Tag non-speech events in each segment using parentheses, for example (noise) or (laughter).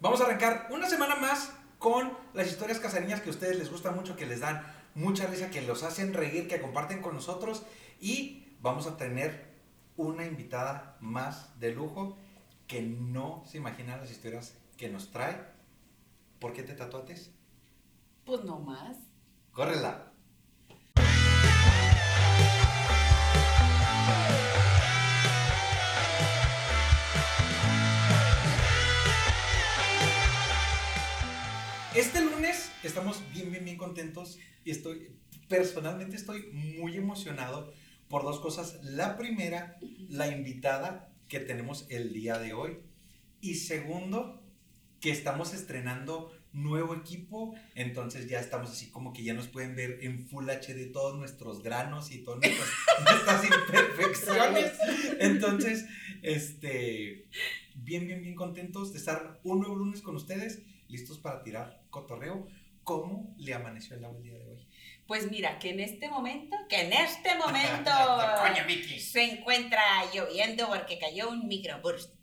Vamos a arrancar una semana más con las historias casariñas que a ustedes les gusta mucho, que les dan mucha risa, que los hacen reír, que comparten con nosotros. Y vamos a tener una invitada más de lujo que no se imagina las historias que nos trae. ¿Por qué te tatuates? Pues no más. Córrela. Este lunes estamos bien, bien, bien contentos y estoy, personalmente estoy muy emocionado por dos cosas. La primera, la invitada que tenemos el día de hoy. Y segundo, que estamos estrenando nuevo equipo, entonces ya estamos así como que ya nos pueden ver en Full HD todos nuestros granos y todas nuestras, (laughs) nuestras imperfecciones. (laughs) Entonces, este, bien, bien, bien contentos de estar un nuevo lunes con ustedes, listos para tirar cotorreo. ¿Cómo le amaneció el agua el día de hoy? Pues mira, que en este momento, que en este momento (laughs) Coño, se encuentra lloviendo porque cayó un microburst.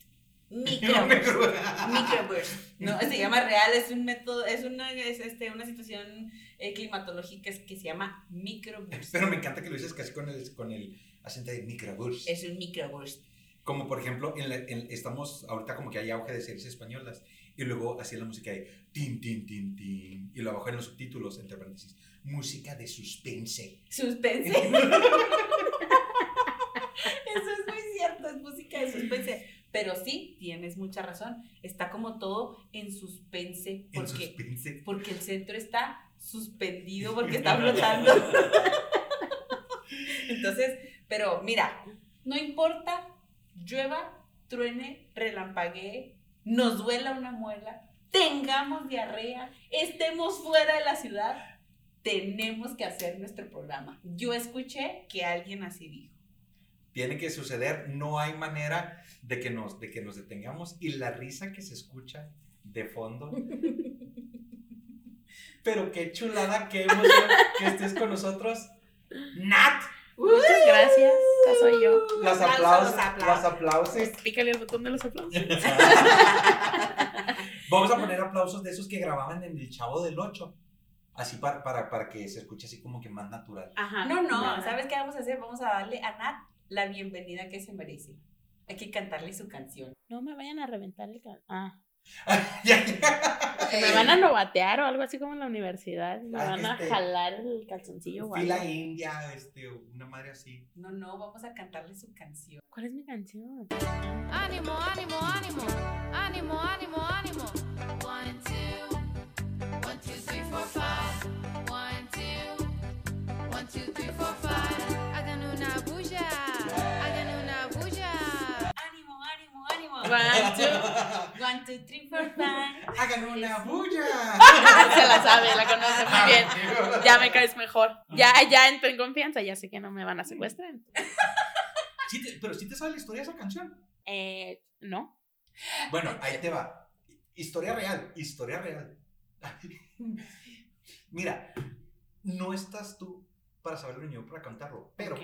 Microburst. microburst. No, se llama real, es un método, es una, es este, una situación eh, climatológica que se llama microburst. Pero me encanta que lo dices casi con el, con el acento de microbús. Es un microburst. Como por ejemplo, en la- en- estamos ahorita como que hay auge de series españolas y luego así la música de tin, tin, tin, tin. Y lo abajo en los subtítulos, entre paréntesis, música de suspense. Suspense. (laughs) Eso es muy cierto, es música de suspense. Pero sí, tienes mucha razón. Está como todo en suspense. En Porque, suspense. porque el centro está suspendido (laughs) porque está flotando. (laughs) Entonces, pero mira, no importa, llueva, truene, relampaguee, nos duela una muela, tengamos diarrea, estemos fuera de la ciudad, tenemos que hacer nuestro programa. Yo escuché que alguien así dijo. Tiene que suceder, no hay manera de que nos, de que nos detengamos. Y la risa que se escucha de fondo. (laughs) Pero qué chulada, qué emoción que estés con nosotros. Nat, Muchas gracias. Esta soy yo. las Aplausos, aplausos, aplausos. aplausos. Pícale el botón de los aplausos. Vamos a poner aplausos de esos que grababan en El Chavo del 8. Así para, para, para que se escuche así como que más natural. Ajá. No, no. ¿sabes qué vamos a hacer? Vamos a darle a Nat la bienvenida que se merece. Hay que cantarle su canción. No me vayan a reventar el cal. Ah. (laughs) Me van a novatear o algo así como en la universidad. Me Ah, van a este, jalar el calzoncillo o algo. Fila india, este, una madre así. No, no, vamos a cantarle su canción. ¿Cuál es mi canción? Ánimo, ánimo, ánimo. Ánimo, ánimo, ánimo. One, two. One, two, three, four, five. One, two. One, two, three, four, five. ¡Hagan una bulla! (laughs) Se la sabe, la conoce muy bien. Ya me caes mejor. Ya, ya entro en confianza, ya sé que no me van a secuestrar. (laughs) Sí te- pero sí te sabe la historia de esa canción. Eh, no. Bueno, ahí te va. Historia real, historia real. (laughs) Mira, no estás tú para saberlo ni yo para cantarlo, pero.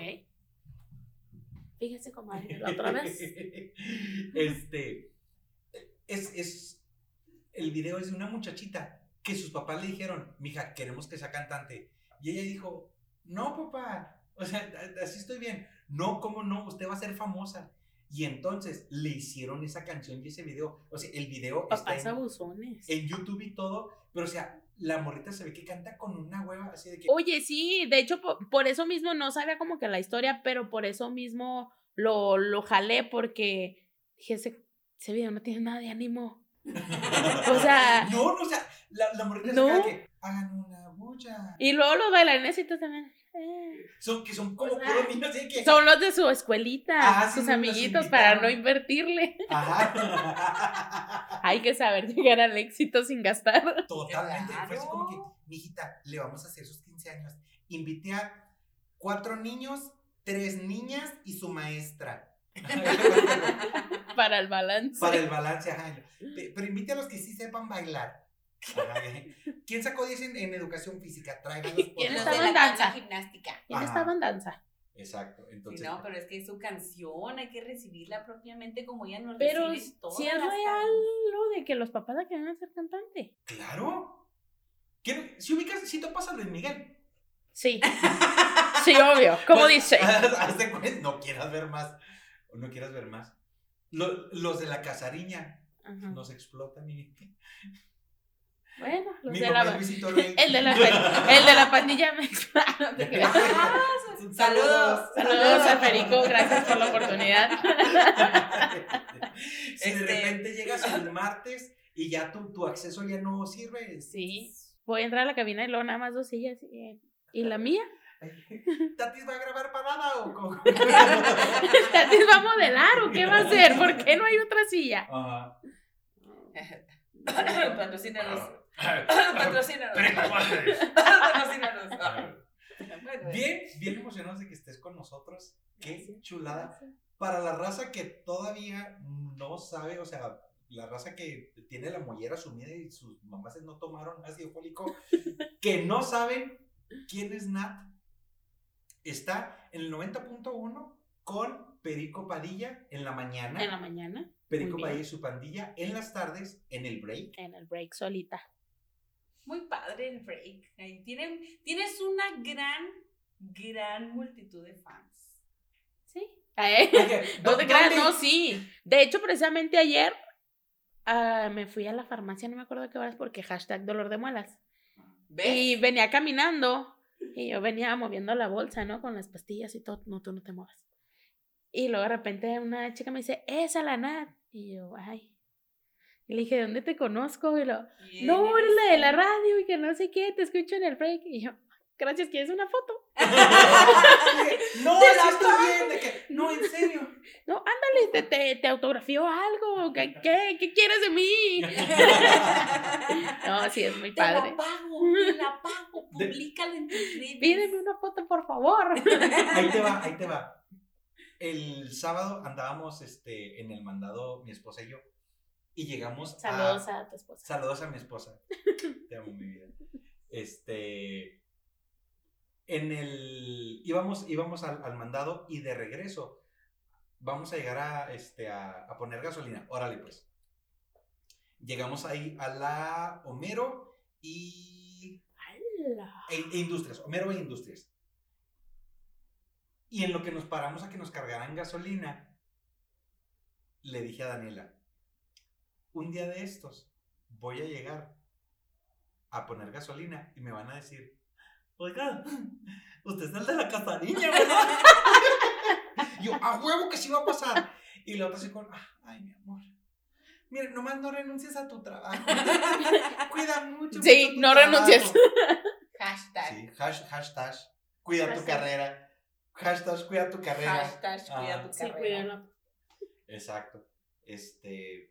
Fíjese, comadre, la otra vez. (laughs) este. Es, es. El video es de una muchachita que sus papás le dijeron, mija, queremos que sea cantante. Y ella dijo, no, papá. O sea, así estoy bien. No, ¿cómo no? Usted va a ser famosa. Y entonces le hicieron esa canción y ese video. O sea, el video está Papás en, abusones. en YouTube y todo. Pero, o sea, la morrita se ve que canta con una hueva así de que. Oye, sí, de hecho, po- por, eso mismo no sabía como que la historia, pero por eso mismo lo, lo jalé, porque dije, ese, ese video no tiene nada de ánimo. (laughs) O sea, No, no, o sea, la, la morrita No. se queda que hagan una bulla. y luego los bailarines también. Son, que son como O sea, puros niños que. Son los de su escuelita, Ah, sus amiguitos, para no invertirle. Ajá. (laughs) Hay que saber llegar al éxito sin gastar. Totalmente. Fue así como que, Claro. mijita, le vamos a hacer sus 15 años. Invité a cuatro niños, tres niñas y su maestra. (laughs) Para el balance. Para el balance, ajá. Pe- Pero invite a los que sí sepan bailar. Ajá. ¿Quién sacó 10 en, en educación física? Tráigalos. (laughs) por ¿Quién estaba de en la danza? gimnástica. ¿Quién Ajá. estaba en danza? Exacto. Sí, Entonces, no, pero es que es su canción, hay que recibirla propiamente como ella nos Pero recibe todas si es real lo de que los papás la querían hacer cantante. claro. ¿Quién- si ubicas, si topas a Luis Miguel. Sí. Sí, obvio. Como Pues, dice. (laughs) haz- haz de cuenta, no quieras ver más. O no quieras ver más. Lo- los de la casariña Ajá. nos explotan. Mi, Bueno, los mi de la. (laughs) El de la, el de la pandilla me no te creas. Saludos. Saludos a Perico, gracias por la oportunidad. (laughs) si de Este- repente llegas el martes y ya tu, tu acceso ya no sirve. Sí. Voy a entrar a la cabina y luego nada más dos sillas. ¿Y, ¿y la mía? (laughs) ¿Tatis va a grabar parada o cómo? ¿Tatis va a modelar o qué va a hacer? ¿Por qué no hay otra silla? Ajá. (laughs) Patrocínanos. (laughs) Patrocínanos. (laughs) Patrocínanos. Bueno, Bien, bien emocionados de que estés con nosotros. Qué chulada. Para la raza que todavía no sabe, o sea, la raza que tiene la mollera sumida y sus mamás no tomaron ácido fólico, que no saben quién es Nat, está en el 90.1 con Perico Padilla en la mañana. En la mañana, Perico. Padilla y su pandilla en las tardes en el break. en el break solita. Muy padre el break. Ahí tienen, tienes una gran, gran multitud de fans. Sí. Eh, (laughs) No te creas, no, sí. De hecho, precisamente ayer ah, me fui a la farmacia, no me acuerdo qué horas, porque hashtag dolor de muelas. ¿Ves? Y venía caminando y yo venía moviendo la bolsa, ¿no? Con las pastillas y todo. No, tú no te muevas. Y luego de repente una chica me dice, esa la Nat. Y yo, ay. Y le dije, ¿de dónde te conozco? Y lo, ¿Quién no, eres la de la radio y que no sé qué, te escucho en el break. Y yo, gracias, ¿quieres una foto? (laughs) no, Te la estoy bien. de que, no, en serio. (laughs) No, ándale, te, te, te autografió algo. ¿Qué, qué, qué quieres de mí? (laughs) No, sí, es muy Te padre. la pago, te la pago, públicala en tus redes. Pídeme una foto, por favor. Ahí te va, ahí te va. El sábado andábamos este, en el mandado, mi esposa y yo, y llegamos Saludos a... a tu esposa. Saludos a mi esposa. (laughs) Te amo, mi vida. Este... En el... Íbamos, íbamos al, al mandado y de regreso vamos a llegar a, este, a, a poner gasolina. Órale, pues. Llegamos ahí a la Homero y ¡Hala! e, e industrias, Homero e industrias. Y en lo que nos paramos a que nos cargaran gasolina, le dije a Daniela, un día de estos voy a llegar a poner gasolina y me van a decir, oiga, usted es el de la casariña, ¿verdad? (laughs) Yo, a huevo que sí va a pasar. Y la otra así con, "Ah, ay, mi amor. Mira, nomás no renuncies a tu trabajo. (laughs) Cuida mucho. Sí, mucho no renuncies. trabajo". Hashtag. Sí, hash- hashtag, cuida tu Hashtag. carrera. Hashtag, cuida tu carrera. Hashtag, cuida Ah. tu Sí, carrera. Exacto. Este.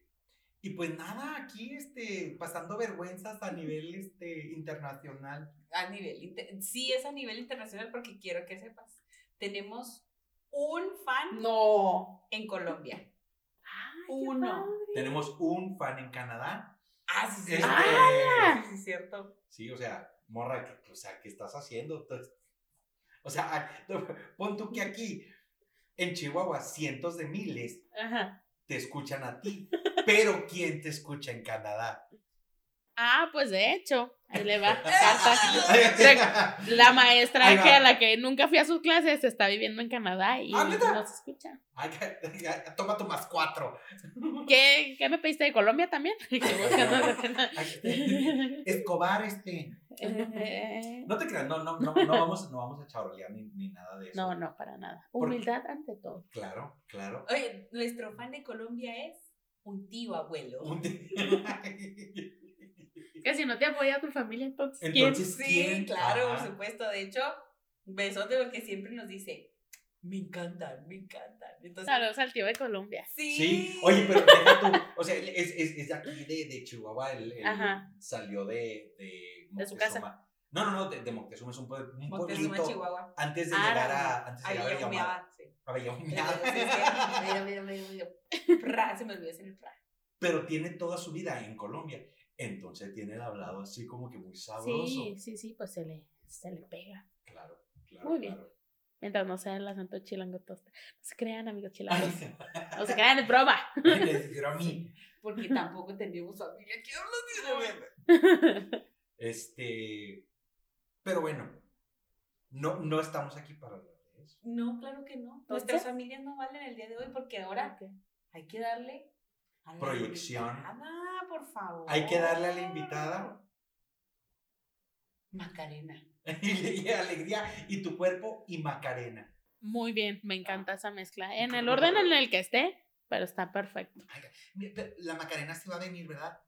Y pues nada, aquí este, pasando vergüenzas a nivel este, internacional. A nivel, inter- sí es a nivel internacional porque quiero que sepas. Tenemos un fan No. en Colombia. Ay, Uno. Tenemos un fan en Canadá. Ah, sí, sí. Este, Ah. Sí, sí, cierto. Sí, o sea, morra, o sea, ¿qué estás haciendo? Entonces, O sea, (laughs) pon tú que aquí, en Chihuahua, cientos de miles Ajá. te escuchan a ti. Pero ¿quién te escucha en Canadá? Ah, pues de hecho, ahí le va. (laughs) Carta. La maestra va. que a la que nunca fui a sus clases está viviendo en Canadá y Ah, ¿neta? nos escucha. Ay, Toma tu más cuatro. ¿Qué, ¿Qué me pediste de Colombia también? (laughs) Ay, Escobar, este. Eh, No te creas, no, no, no, no vamos, no vamos a charolear ni, ni nada de eso. No, no, para nada. Humildad ante todo. Claro, claro. Oye, nuestro fan de Colombia es un tío abuelo. Un día- (laughs) Que si no te apoya tu familia, entonces, ¿quién? Entonces, Sí, ¿quién? claro, Ajá. por supuesto. De hecho, besote porque siempre nos dice, me encantan, me encantan. Entonces, Saludos al tío de Colombia. sí. Sí, oye, pero deja tú, o sea, es, es, es de aquí de, de Chihuahua, él, él Ajá. salió de, de De su Moctezuma. No, no, no, de, de Moctezuma, es un, pue- un Moctezuma, pueblito Chihuahua. antes de Ah, llegar a, antes de llegar a Villahuada. comiaba, sí. A Villahuada. Mira, mira, mira, mira. Fra, se me olvidó decir el fra. Pero tiene toda su vida en Colombia, entonces tiene el hablado así como que muy sabroso. Sí, sí, sí, pues se le, se le pega. Claro, claro. Muy bien. claro. Mientras no sea el acento chilango tosta. No se crean, amigos chilangos. No se crean, es broma. mí. Porque tampoco tenemos familia que habla de Este, pero bueno, no, no estamos aquí para hablar de eso. No, claro que no. ¿Por Nuestras familias no valen el día de hoy porque ahora hay que darle Proyección. invitada, por favor. Hay que darle a la invitada Macarena. (laughs) y alegría y tu cuerpo y Macarena. Muy bien, me encanta esa mezcla. En el orden en el que esté, pero está perfecto. La Macarena sí va a venir, ¿verdad?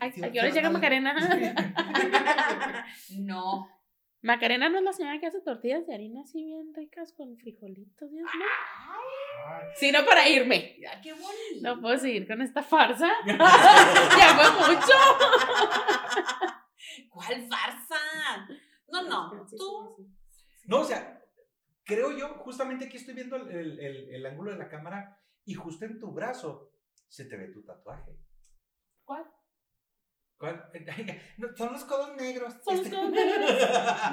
¿A, qué hora llega. Macarena? (laughs) (laughs) no. Macarena no es la señora que hace tortillas de harina así bien ricas con frijolitos, Dios mío. Ay. Sino para irme. Mira, qué bonito. No puedo seguir con esta farsa. (laughs) ya fue mucho. ¿Cuál farsa? No, no. Tú. No, o sea, creo yo, justamente aquí estoy viendo el, el- el- el ángulo de la cámara y justo en tu brazo se te ve tu tatuaje. ¿Cuál? ¿Cuál? (laughs) No, son los codos negros. Son los (laughs) codos negros.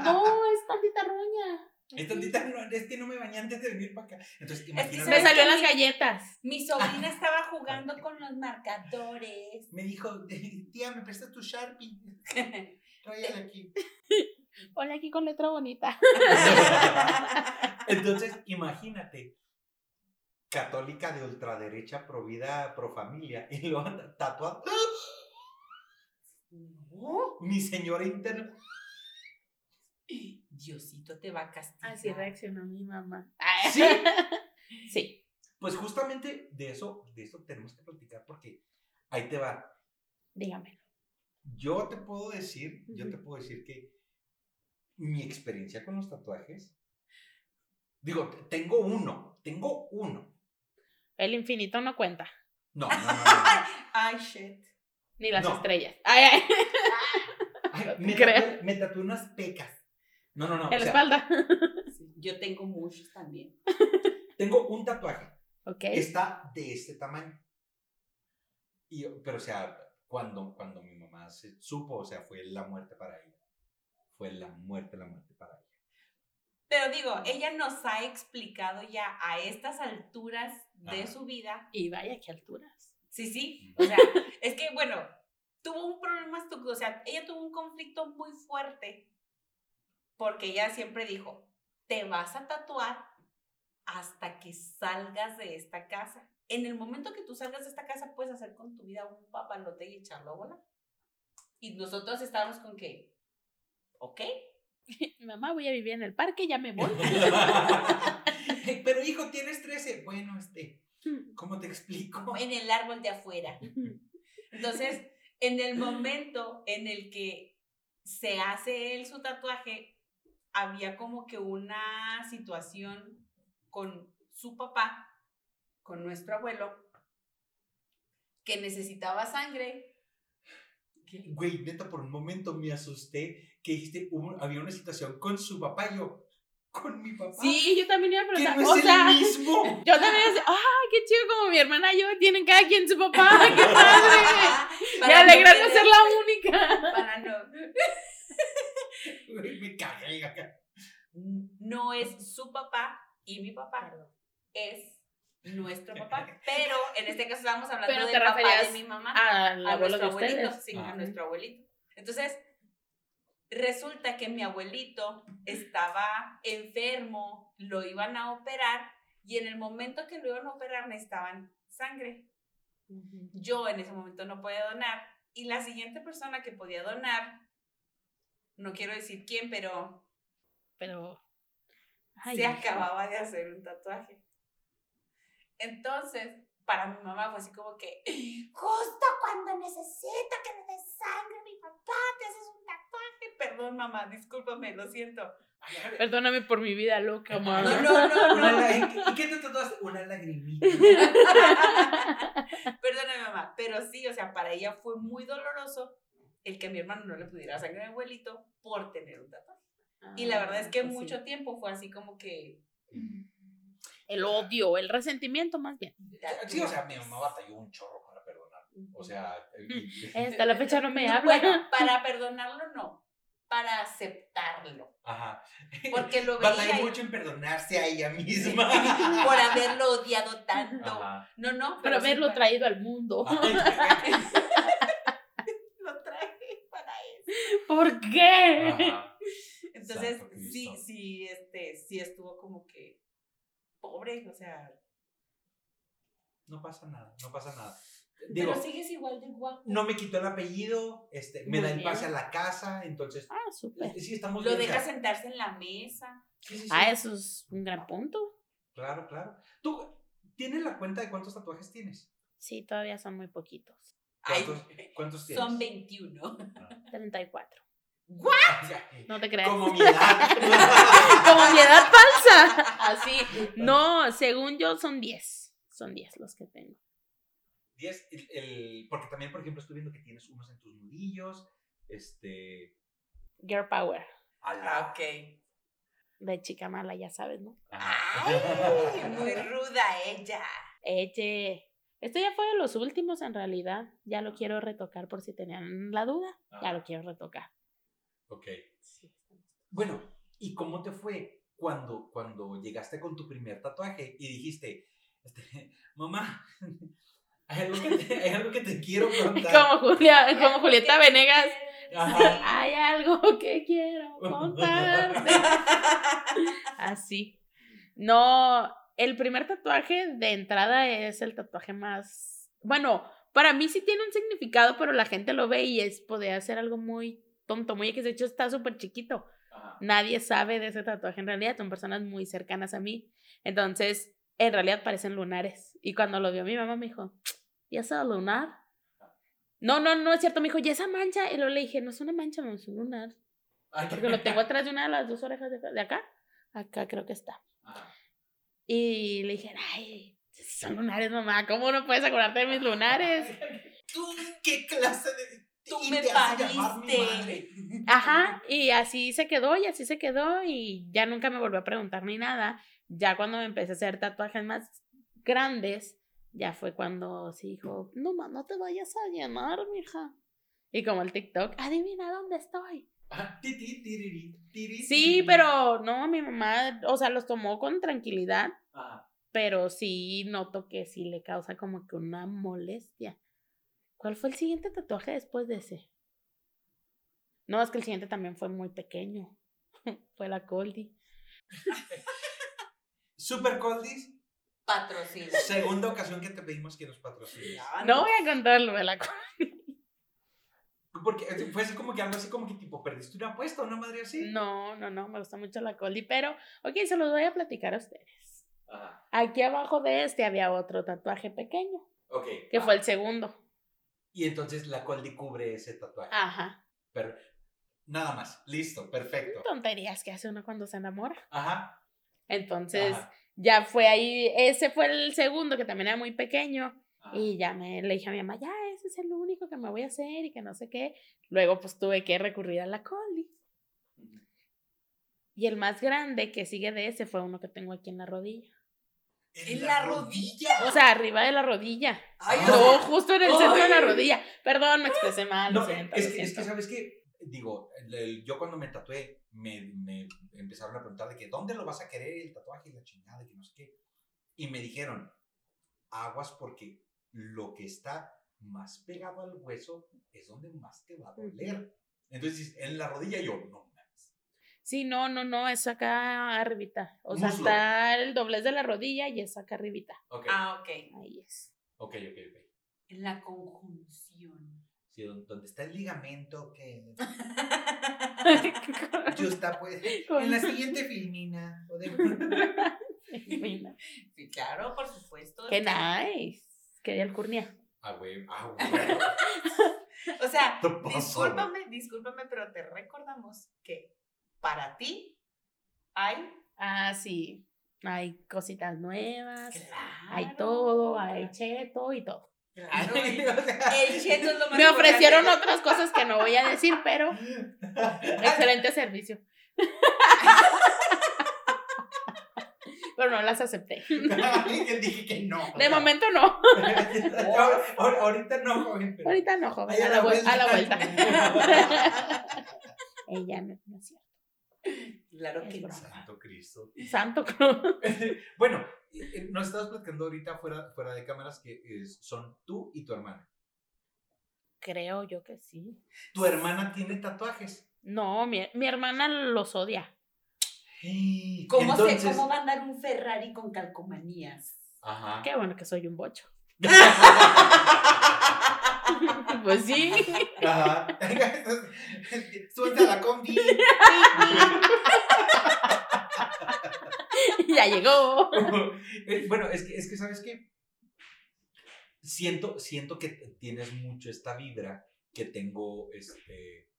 No, es tantita roña. Es tantita, no, es que no me bañé antes de venir para acá. Entonces, que imagínate. Me ¿sabes salió qué? las galletas. Mi sobrina estaba jugando con los marcadores. Me dijo, (laughs) tía, ¿me prestas tu Sharpie? Tráela aquí. Ponle aquí con letra bonita. Entonces, imagínate, católica de ultraderecha, pro vida, pro familia, y lo han tatuado. No. Mi señora interna. Diosito te va a castigar. Así reaccionó mi mamá. Sí. (laughs) Sí. Pues justamente de eso, de eso tenemos que platicar porque ahí te va. Dígame. Yo te puedo decir, yo te puedo decir que mi experiencia con los tatuajes, digo, tengo uno, tengo uno. El infinito no cuenta. No, no, no, no, no. (laughs) Ay, shit. Ni las No. estrellas. Ay, ay. Ay, (laughs) me, tatué, me tatué unas pecas. No, no, no. En la sea, espalda. (laughs) Yo tengo muchos también. tengo un tatuaje. Ok. Está de este tamaño. Y, pero, o sea, cuando, cuando mi mamá se supo, o sea, fue la muerte para ella. Fue la muerte, la muerte para ella. Pero digo, ella nos ha explicado ya a estas alturas de Ajá. su vida. Y vaya qué alturas. Sí, sí. O sea, es que, bueno, tuvo un problema, o sea, ella tuvo un conflicto muy fuerte porque ella siempre dijo, te vas a tatuar hasta que salgas de esta casa. En el momento que tú salgas de esta casa, puedes hacer con tu vida un papalote y echarlo a volar. Y nosotros estábamos con que, ok, (laughs) Mamá, voy a vivir en el parque, ya me voy. (laughs) pero hijo, tienes 13. Bueno, este, ¿cómo te explico? en el árbol de afuera. (laughs) Entonces, en el momento en el que se hace él su tatuaje, había como que una situación con su papá, con nuestro abuelo, que necesitaba sangre. Güey, neta, por un momento me asusté que dijiste, hubo- había una situación con su papá y yo, con mi papá. Sí, yo también iba a que preguntar. no o es sea, el mismo. (laughs) yo también decía, ¡ay, qué chido! Como mi hermana y yo tienen cada quien su papá. (laughs) ¡Qué padre! Me alegra no ser la única. Para no. Me cagué acá. No es su papá y mi papá. Es nuestro papá. (laughs) Pero en este caso estamos hablando del papá de mi mamá. A de nuestro abuelito, sí, Ah. a nuestro abuelito. Entonces, resulta que mi abuelito estaba enfermo, lo iban a operar y en el momento que lo iban a operar necesitaban sangre. Yo en ese momento no podía donar y la siguiente persona que podía donar, no quiero decir quién, pero Pero. ay, se acababa de hacer un tatuaje. Entonces, para mi mamá fue así como que, justo cuando necesito que me des sangre, mi papá, te haces un. Perdón, mamá, discúlpame, lo siento. Ay, Perdóname por mi vida loca, mamá. No, no, no, no. ¿Y qué te tatuaste? Una lagrimita. (laughs) Perdóname, mamá. Pero sí, o sea, para ella fue muy doloroso el que mi hermano no le pudiera sangre a mi abuelito por tener un tatuaje. Y la verdad es que Ah, pues sí. mucho tiempo fue así como que... El odio, el resentimiento más bien. Sí, o sea, mi mamá batalló un chorro para perdonar. O sea, Hasta la fecha no me (laughs) No, habla. Bueno, para perdonarlo no. Para aceptarlo. Ajá. Porque lo veía Batallé mucho en perdonarse a ella misma. (laughs) por haberlo odiado tanto. Ajá. No, no, Pero sí haberlo para- traído al mundo. (laughs) (laughs) Lo traje para eso. ¿Por qué? Ajá. Entonces, Santo sí, Cristo. sí, este, sí estuvo como que pobre, o sea, No pasa nada, no pasa nada. Digo, pero sigues igual de guapo. no me quitó el apellido, este, me Muy da el pase a la casa, entonces Ah, súper. sí estamos Lo bien, o sea, dejas sentarse en la mesa. sí, sí, sí. Ah, eso es un gran punto. Claro, claro. ¿Tú tienes la cuenta de cuántos tatuajes tienes? Sí, todavía son muy poquitos. Ay, ¿Cuántos, cuántos tienes? son 21. 34. Ay, No te creas. Como mi edad. (laughs) Como mi edad falsa. Así. (laughs) No, según yo son 10. Son 10 los que tengo. 10, el, el- porque también, por ejemplo, estoy viendo que tienes unos en tus nudillos, este, Girl Power. Ah, ok. De chica mala, ya sabes, ¿no? Ay, (laughs) muy ruda ella. Eche. Esto ya fue de los últimos en realidad. Ya lo quiero retocar por si tenían la duda. Ya Ah. lo quiero retocar. Ok. Bueno, ¿y cómo te fue cuando, cuando llegaste con tu primer tatuaje y dijiste, este, (laughs) mamá, hay algo, que te, hay algo que te quiero (laughs) contar? Como, Julia, como Julieta Venegas. Ajá. (laughs) Hay algo que quiero contarte. (laughs) Así. No, el primer tatuaje de entrada es el tatuaje más. Bueno, para mí sí tiene un significado, pero la gente lo ve y es podría ser algo muy tonto, muy que de hecho está súper chiquito. Ajá. Nadie sabe de ese tatuaje en realidad, son personas muy cercanas a mí. Entonces, en realidad parecen lunares. Y cuando lo vio mi mamá me dijo, ¿y ese lunar? No, no, no es cierto. Me dijo, ¿y esa mancha? Y luego le dije, no es una mancha, no es un lunar. Porque lo tengo atrás de una de las dos orejas de, de acá. Acá creo que está. Ajá. Y le dije, ay, son lunares, mamá. ¿Cómo no puedes acordarte de mis lunares? (laughs) ¿Tú qué clase de... Tú y me pariste. Ajá, y así se quedó, y así se quedó, y ya nunca me volvió a preguntar ni nada. Ya cuando me empecé a hacer tatuajes más grandes, ya fue cuando se dijo, no, ma, no te vayas a llenar, mija. Y como el TikTok, adivina dónde estoy. Sí, pero no, mi mamá, o sea, los tomó con tranquilidad, Ajá. pero sí noto que sí le causa como que una molestia. ¿Cuál fue el siguiente tatuaje después de ese? No, es que el siguiente también fue muy pequeño. (laughs) fue la Coldy. (laughs) Super Coldis, Patrocina. segunda ocasión que te pedimos que nos patrocines. No voy a contarlo de la. Porque fue así como que algo así como que tipo, perdiste una apuesta, una madre así. No, no, no, me gusta mucho la Coldy, pero ok, se los voy a platicar a ustedes. Ajá. Aquí abajo de este había otro tatuaje pequeño, Ok. que ah. fue el segundo. Y entonces la Coldi cubre ese tatuaje. Ajá. Pero nada más. Listo, perfecto. Tonterías que hace uno cuando se enamora. Ajá. Entonces, Ajá. Ya fue ahí, ese fue el segundo que también era muy pequeño. ajá. Y ya me le dije a mi mamá, ya, ese es el único que me voy a hacer y que no sé qué. Luego pues tuve que recurrir a la Coldy. Y el más grande que sigue de ese fue uno que tengo aquí en la rodilla. ¿En la rodilla? O sea, arriba de la rodilla. Ay, Ah. No, justo en el centro de la Ay. rodilla. Perdón, me expresé mal. No, lo siento, es, lo que, es que. ¿sabes qué? Digo, el- el- yo cuando me tatué, me, me empezaron a preguntar de que, ¿dónde lo vas a querer el tatuaje y la chingada y que no sé qué? Y me dijeron, aguas porque lo que está más pegado al hueso es donde más te va a doler. Entonces, en la rodilla yo, no mames. Sí, no, no, no, es acá arribita. O sea, Muslo. está el doblez de la rodilla y es acá arribita. Ok, Ah, ok. Ahí es. ok, ok, ok. En la conjunción. Sí, don- donde está el ligamento que (laughs) justa pues en la siguiente filmina (laughs) Mira, Sí, claro, por supuesto. Qué nice. Quería el curnia. ah güey ah güey (laughs) O sea, discúlpame, discúlpame, pero te recordamos que para ti hay. Ah, sí. Hay cositas nuevas. Hay Claro. todo, hay cheto y todo. Claro, (laughs) O el, sea, el cheto es lo más Me ofrecieron importante. otras cosas que no voy a decir, pero (laughs) excelente servicio. Pero no las acepté. dije que no De momento no. (laughs) Ahor- ahorita no joven pero Ahorita no, joven. Ahí A la, vuel- a la vuelta. Ella no, no es cierto. Claro que no. Santo Cristo. Santo Claus. bueno, eh, nos estabas platicando ahorita fuera, fuera de cámaras que es- son tú y tu hermana. Creo yo que sí. Tu hermana tiene tatuajes. No, mi, mi hermana los odia. ¿Cómo, se- Entonces- ¿Cómo va a andar un Ferrari con calcomanías? Ajá. Qué bueno que soy un bocho. (laughs) Pues sí. Ajá. (laughs) Suelta la combi. (laughs) (laughs) ya llegó. (laughs) Bueno, es que, es que, ¿sabes qué? Siento, siento que tienes mucho esta vibra que tengo, este,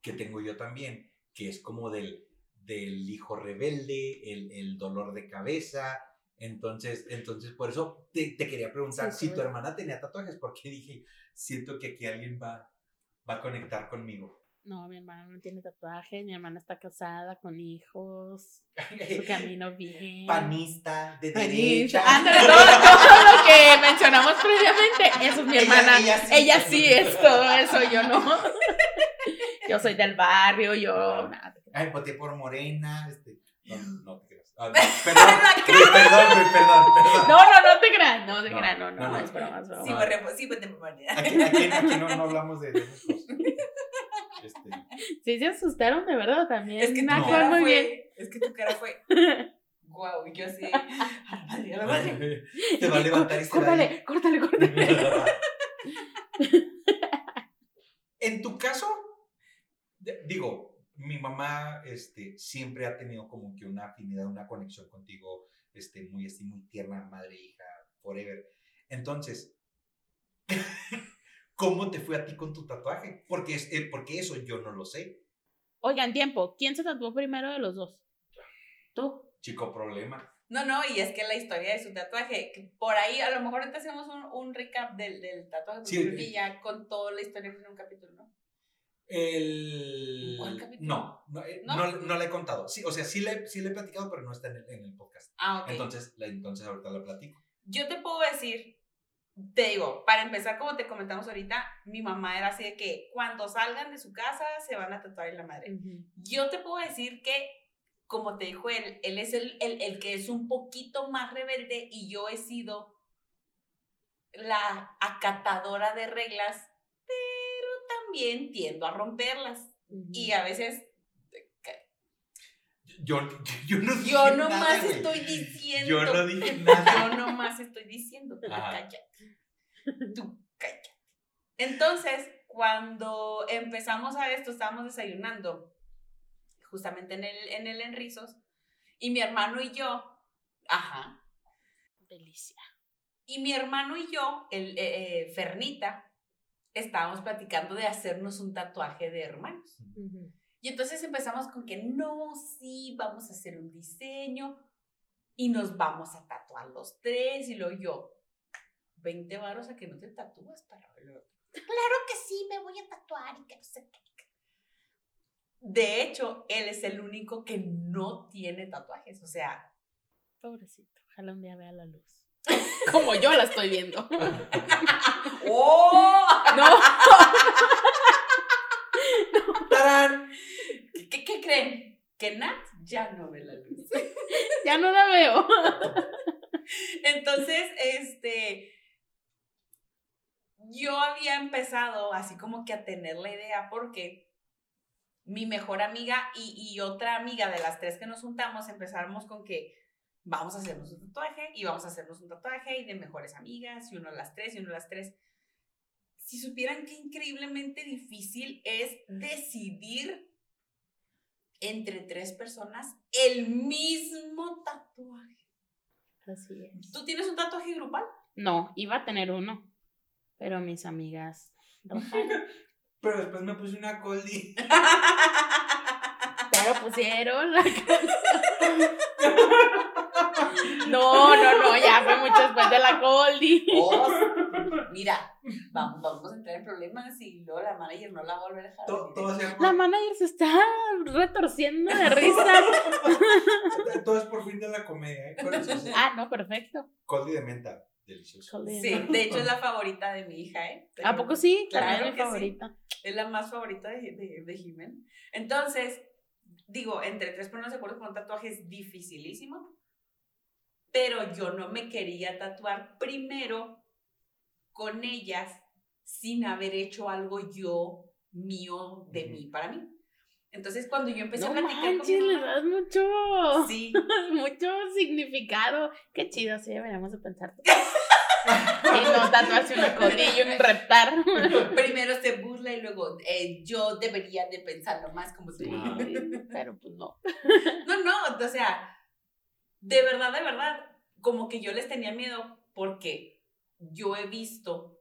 que tengo yo también, que es como del, del hijo rebelde, el, el dolor de cabeza. Entonces, entonces por eso te, te quería preguntar Sí, si tu hermana tenía tatuajes, porque dije, siento que aquí alguien va, va a conectar conmigo. No, mi hermana no tiene tatuajes. Mi hermana está casada con hijos. Su camino bien. Panista, de Panista. derecha. Ándale, todo, todo lo que mencionamos previamente. Eso es mi hermana. ella Ella sí. sí. es todo eso, yo no. (laughs) Yo soy del barrio, yo. nada. Ay, voté por Morena, este. (gasps) No, no te creas. Ah, no, perdón, (laughs) perdón, perdón, perdón. No, no, no te creas, no te No, creas, no, no, no, no. es broma, es broma. Sí, por pues de memoria. Aquí, aquí, aquí no, no hablamos de, de esas cosas. (laughs) (laughs) Sí, se asustaron de verdad también. Es que tu me No. acuerdo cara muy fue. bien. Es que tu cara fue. (laughs) Guau, yo sí. A la (laughs) madre, a la madre. te va a levantar y se. Córtale, córtale, córtale. En tu caso, digo, mi mamá este, siempre ha tenido como que una afinidad, una conexión contigo, este, muy así, muy tierna, madre, hija, forever. Entonces, ¿cómo te fue a ti con tu tatuaje? Porque, es, eh, porque eso yo no lo sé. Oigan, tiempo. ¿Quién se tatuó primero de los dos? Tú. Chico problema. No, no, y es que la historia de su tatuaje, que por ahí a lo mejor ahorita hacemos un, un recap del, del tatuaje, porque Sí, creo que eh. ya contó la historia en un capítulo, ¿no? El... ¿Cuál capítulo? No, no, eh, ¿No? no, no le he contado. Sí, o sea, sí le, sí le he platicado, pero no está en el, en el podcast. Ah, ok. Entonces, la, entonces ahorita la platico. Yo te puedo decir, te digo, para empezar, como te comentamos ahorita, mi mamá era así de que cuando salgan de su casa se van a tatuar en la madre. Yo te puedo decir que, como te dijo él, él es el, el, el que es un poquito más rebelde y yo he sido la acatadora de reglas, pero también tiendo a romperlas. Y a veces Yo, (laughs) yo no dije yo nada, nomás güey. estoy diciendo. Yo no dije (laughs) nada. Yo nomás estoy diciendo, tú Ajá. cállate. Tú cállate. Entonces, cuando empezamos a esto, estábamos desayunando, justamente en el, en el Enrizos, y mi hermano y yo, ajá, Delicia. y mi hermano y yo, el eh, eh, Fernita, estábamos platicando de hacernos un tatuaje de hermanos. Y entonces empezamos con que no, sí, vamos a hacer un diseño y nos vamos a tatuar los tres. Y luego yo, 20 varos a que no te tatúas para verlo. Claro que sí, me voy a tatuar y que no sé qué. De hecho, él es el único que no tiene tatuajes. O sea, Pobrecito. Ojalá un día vea la luz. (laughs) Como yo la estoy viendo. (laughs) ¡oh! (laughs) No. ¡Tarán! ¿Qué, qué creen? Que Nat ya no ve la luz. Ya no la veo. Entonces, este, yo había empezado así como que a tener la idea porque mi mejor amiga y, y otra amiga de las tres que nos juntamos empezamos con que vamos a hacernos un tatuaje y vamos a hacernos un tatuaje y de mejores amigas y uno de las tres y uno de las tres. Si supieran qué increíblemente difícil es decidir entre tres personas el mismo tatuaje. Así es. ¿Tú tienes un tatuaje grupal? No, iba a tener uno. Pero mis amigas. (laughs) Pero después me puse una coldi. Ya lo pusieron. la (laughs) (laughs) No, no, no, ya fue mucho después de la Goldie. Oh, mira, vamos, vamos a entrar en problemas y luego la manager no la va a volver a dejar. Todo, todo, La manager se está retorciendo de risa. (laughs) todo es por fin de la comedia. ¿eh? Ah, no, perfecto. Coldi de menta. Delicioso. Sí, de hecho es la favorita de mi hija, ¿eh? ¿A poco sí? Claro es mi sí. favorita. Es la más favorita de, de, de Jimen. Entonces, digo, entre tres ponernos de acuerdo con un tatuaje es dificilísimo. Pero yo no me quería tatuar primero con ellas sin haber hecho algo yo mío de mí para mí. Entonces, cuando yo empecé No a platicar con manches, mi le mamá, das mucho, sí, (laughs) mucho significado. Qué chido, sí, deberíamos de pensar. (laughs) y no tatuarse una codilla y un reptar. (laughs) primero se burla y luego eh, yo debería de pensarlo más como tú. Sí, pero pues no. No, no, o sea, de verdad, de verdad, como que yo les tenía miedo porque yo he visto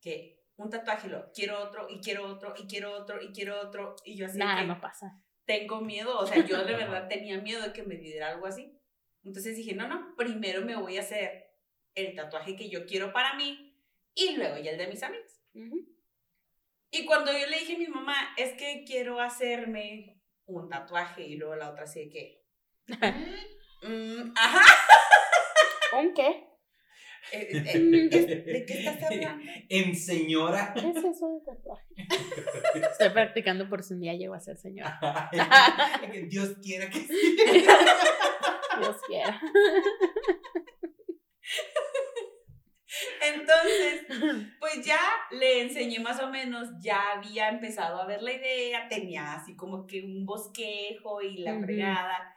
que un tatuaje lo quiero otro y quiero otro y quiero otro y quiero otro y yo así Nada, que no pasa. tengo miedo, o sea, yo de verdad tenía miedo de que me diera algo así. Entonces dije, no, no, primero me voy a hacer el tatuaje que yo quiero para mí y luego ya el de mis amigos. Y cuando yo le dije a mi mamá, es que quiero hacerme un tatuaje y luego la otra así de que, (laughs) mm, ajá, ¿Un qué? eh, eh, (laughs) eh, ¿de qué estás hablando? En señora. ¿Qué es eso de tatuaje? (laughs) Estoy practicando por si un día llego a ser señora. (laughs) Dios quiera que sí. Dios quiera. Entonces, pues ya le enseñé más o menos, ya había empezado a ver la idea, tenía así como que un bosquejo y la fregada.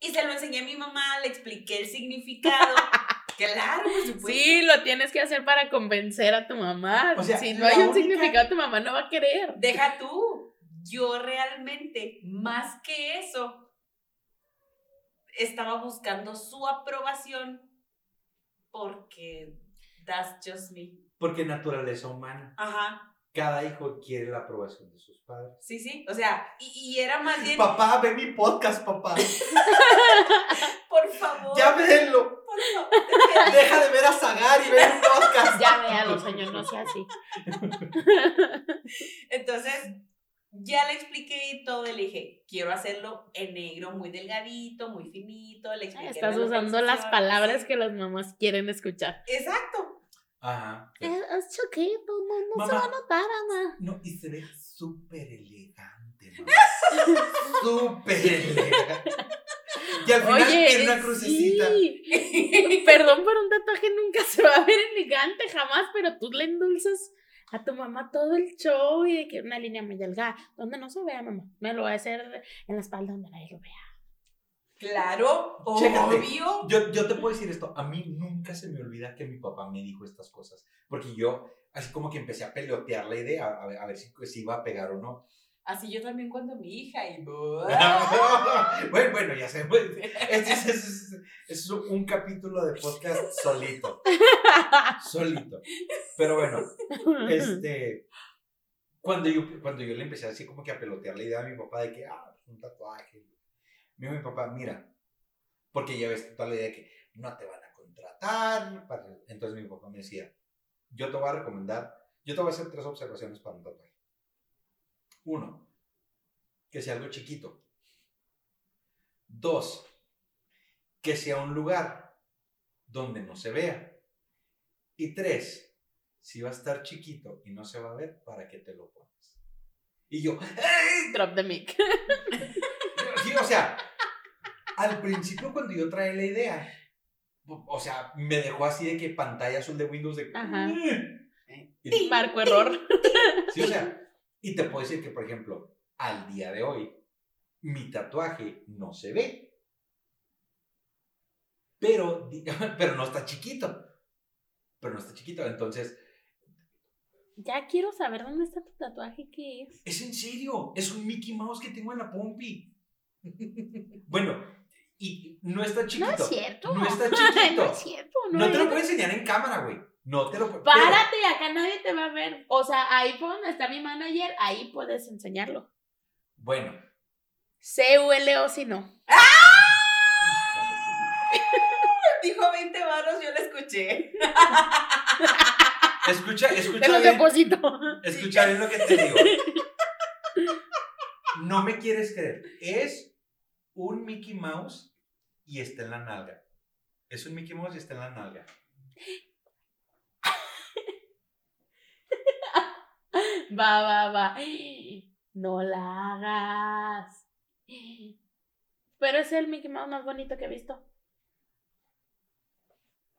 Y se lo enseñé a mi mamá, le expliqué el significado. (laughs) claro, por supuesto. Sí, lo tienes que hacer para convencer a tu mamá. O sea, si no hay un única- significado, tu mamá no va a querer. Deja tú, yo realmente, más que eso, estaba buscando su aprobación porque that's just me. Porque naturaleza humana. Ajá, Cada hijo quiere la aprobación de sus padres. sí, sí, o sea, y, y era más bien, Papá, ve mi podcast, papá. (laughs) por favor, Ya véelo. por favor, Deja de ver a Zagar y ve mi podcast. Ya véalo, señor, no sea así. (laughs) Entonces, ya le expliqué y todo, y le dije, quiero hacerlo en negro, muy delgadito, muy finito, le expliqué Estás usando las palabras que las mamás quieren escuchar. Exacto. Ajá. Es, es chiquito, no, no se va a notar, mamá. No, y se ve súper elegante, (laughs) mamá. Súper elegante. Y al final tiene una crucecita. sí. Perdón por un tatuaje, nunca se va a ver elegante jamás, pero tú le endulzas a tu mamá todo el show y de que una línea muy delgada, donde no se vea, mamá. Me lo voy a hacer en la espalda donde nadie lo vea. Claro, Chécate. obvio. Yo, yo te puedo decir esto, a mí nunca se me olvida que mi papá me dijo estas cosas, porque yo así como que empecé a pelotear la idea, a ver, a ver si, si iba a pegar o no. Así yo también cuando mi hija y... (laughs) bueno, bueno, ya sé, pues, este es, es- es- es un capítulo de podcast solito, solito. Pero bueno, este, cuando yo, cuando yo le empecé así como que a pelotear la idea a mi papá de que, ah, un tatuaje. Me dijo mi papá, mira, porque ya ves toda la idea de que no te van a contratar. para- Entonces mi papá me decía, yo te voy a recomendar, yo te voy a hacer tres observaciones para un tatuaje. Uno, que sea algo chiquito. Dos, que sea un lugar donde no se vea. Y tres, si va a estar chiquito y no se va a ver, ¿para qué te lo pones? Y yo, ¡Ey! Drop the mic. (laughs) O sea, al principio cuando yo traía la idea, o sea, me dejó así de que pantalla azul de Windows de... Ajá. Y- Marco error. Sí, o sea, y te puedo decir que, por ejemplo, al día de hoy, mi tatuaje no se ve. Pero, (laughs) pero no está chiquito. Pero no está chiquito. Entonces, Ya quiero saber dónde está tu tatuaje, ¿qué es? es en serio. Es un Mickey Mouse que tengo en la pompi. (laughs) Bueno, y no está chiquito. No es cierto. No está chiquito. (laughs) no es cierto. No, No te lo puedo enseñar en cámara, güey. No te lo puedo. Párate, acá nadie te va a ver. O sea, ahí fue donde está mi manager, ahí puedes enseñarlo. Bueno. C-U-L-O si no. Dijo 20 varos, yo la escuché. Escucha, Te escucha los bien. deposito. Escucha bien lo que te digo. No me quieres creer. Es un Mickey Mouse y está en la nalga. Es un Mickey Mouse y está en la nalga. (laughs) Va, va, va. No la hagas. Pero es el Mickey Mouse más bonito que he visto.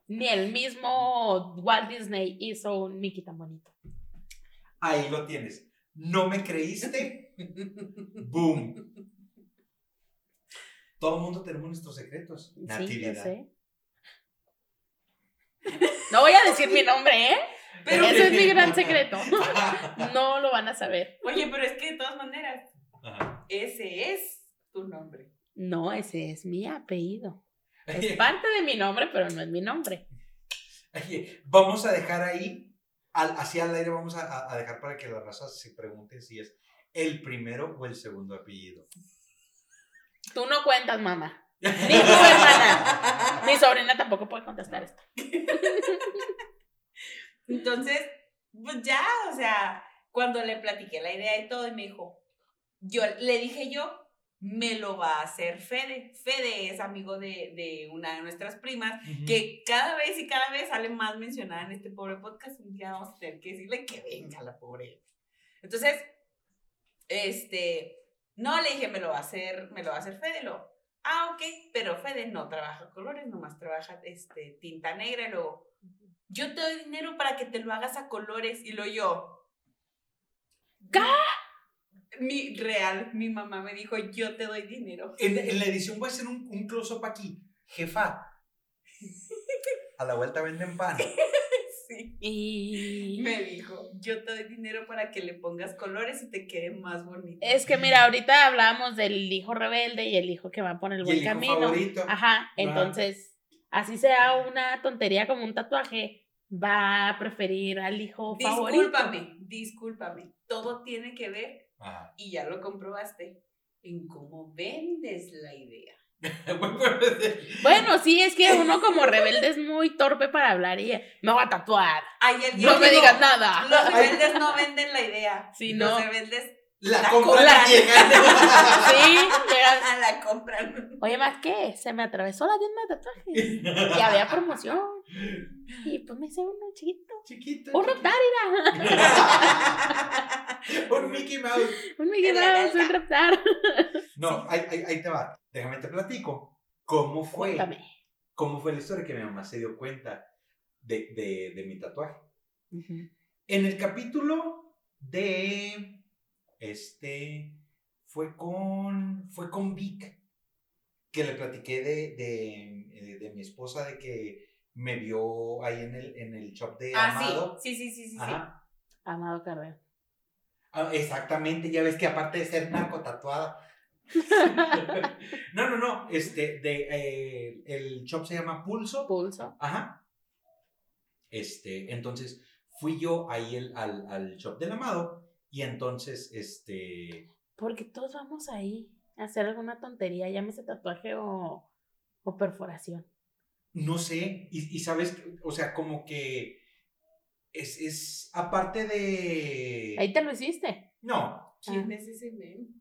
Ni el mismo Walt Disney hizo un Mickey tan bonito. Ahí lo tienes. ¿No me creíste? (laughs) ¡Boom! Todo el mundo tenemos nuestros secretos. Natividad. No voy a decir mi nombre, ¿eh? Pero- Ese es mi (laughs) gran secreto. (laughs) No lo van a saber. Oye, pero es que de todas maneras, Ajá. ese es tu nombre. No, ese es mi apellido. Es (laughs) parte de mi nombre, pero no es mi nombre. Oye, vamos a dejar ahí, al, así al aire, vamos a, a- a dejar para que la raza se pregunte si es el primero o el segundo apellido. Tú no cuentas, mamá. Ni tu hermana. Mi sobrina tampoco puede contestar esto. (laughs) Entonces, pues ya, o sea, cuando le platiqué la idea y todo, y me dijo, yo le dije yo, me lo va a hacer Fede. Fede es amigo de, de una de nuestras primas, que cada vez y cada vez sale más mencionada en este pobre podcast. Un día vamos a tener que decirle que venga la pobre. Entonces, este, no le dije, me lo va a hacer, me lo va a hacer Fede. Lo, ah, ok, pero Fede no trabaja colores, nomás trabaja este, tinta negra. Y luego, yo te doy dinero para que te lo hagas a colores. Y lo yo. ¿Qué? Mi, real, mi mamá me dijo, yo te doy dinero. En, en la edición voy a hacer un, un close-up aquí. Jefa. (laughs) A la vuelta venden pan. (laughs) Y Me dijo, yo te doy dinero para que le pongas colores y te quede más bonito. es que mira, ahorita hablábamos del hijo rebelde y el hijo que va por el Y buen el hijo camino. favorito. Ajá, entonces, así sea una tontería como un tatuaje, va a preferir al hijo favorito. Discúlpame, discúlpame. Todo tiene que ver, Ajá. y ya lo comprobaste, en cómo vendes la idea. (laughs) Bueno, sí, es que uno (laughs) como rebelde es muy torpe para hablar y me voy a tatuar. No me digas nada. Los rebeldes no venden la idea. Sí, los no. rebeldes La La compra compran. llega. (laughs) Sí, llegas, a la compran. Oye, más que se me atravesó la tienda de tatuajes y había promoción. Y pues me hice uno chiquito. Chiquito. Un reptar, (laughs) Un Mickey Mouse. Un Mickey Mouse, un reptar. No, ahí, ahí, ahí te va. Déjame te platico. ¿Cómo fue? Cuéntame. ¿Cómo fue la historia que mi mamá se dio cuenta de, de, de mi tatuaje? En el capítulo de este fue con fue con Vic que le platiqué de, de, eh, de mi esposa de que me vio ahí en el en el shop de Ah, Amado. sí, sí, sí, sí, sí. Amado Carrera. Ah, exactamente, ya ves que aparte de ser narco tatuada. (laughs) no, no, no, este de eh, el shop se llama Pulso. Pulso. Ajá. Este, entonces fui yo ahí el- al, al shop del amado y entonces, este, Porque todos vamos ahí a hacer alguna tontería, llámese tatuaje o, o perforación. no sé, y, y sabes, o sea, como que es, es aparte de... Ahí te lo hiciste. No, ¿Quién es ese men?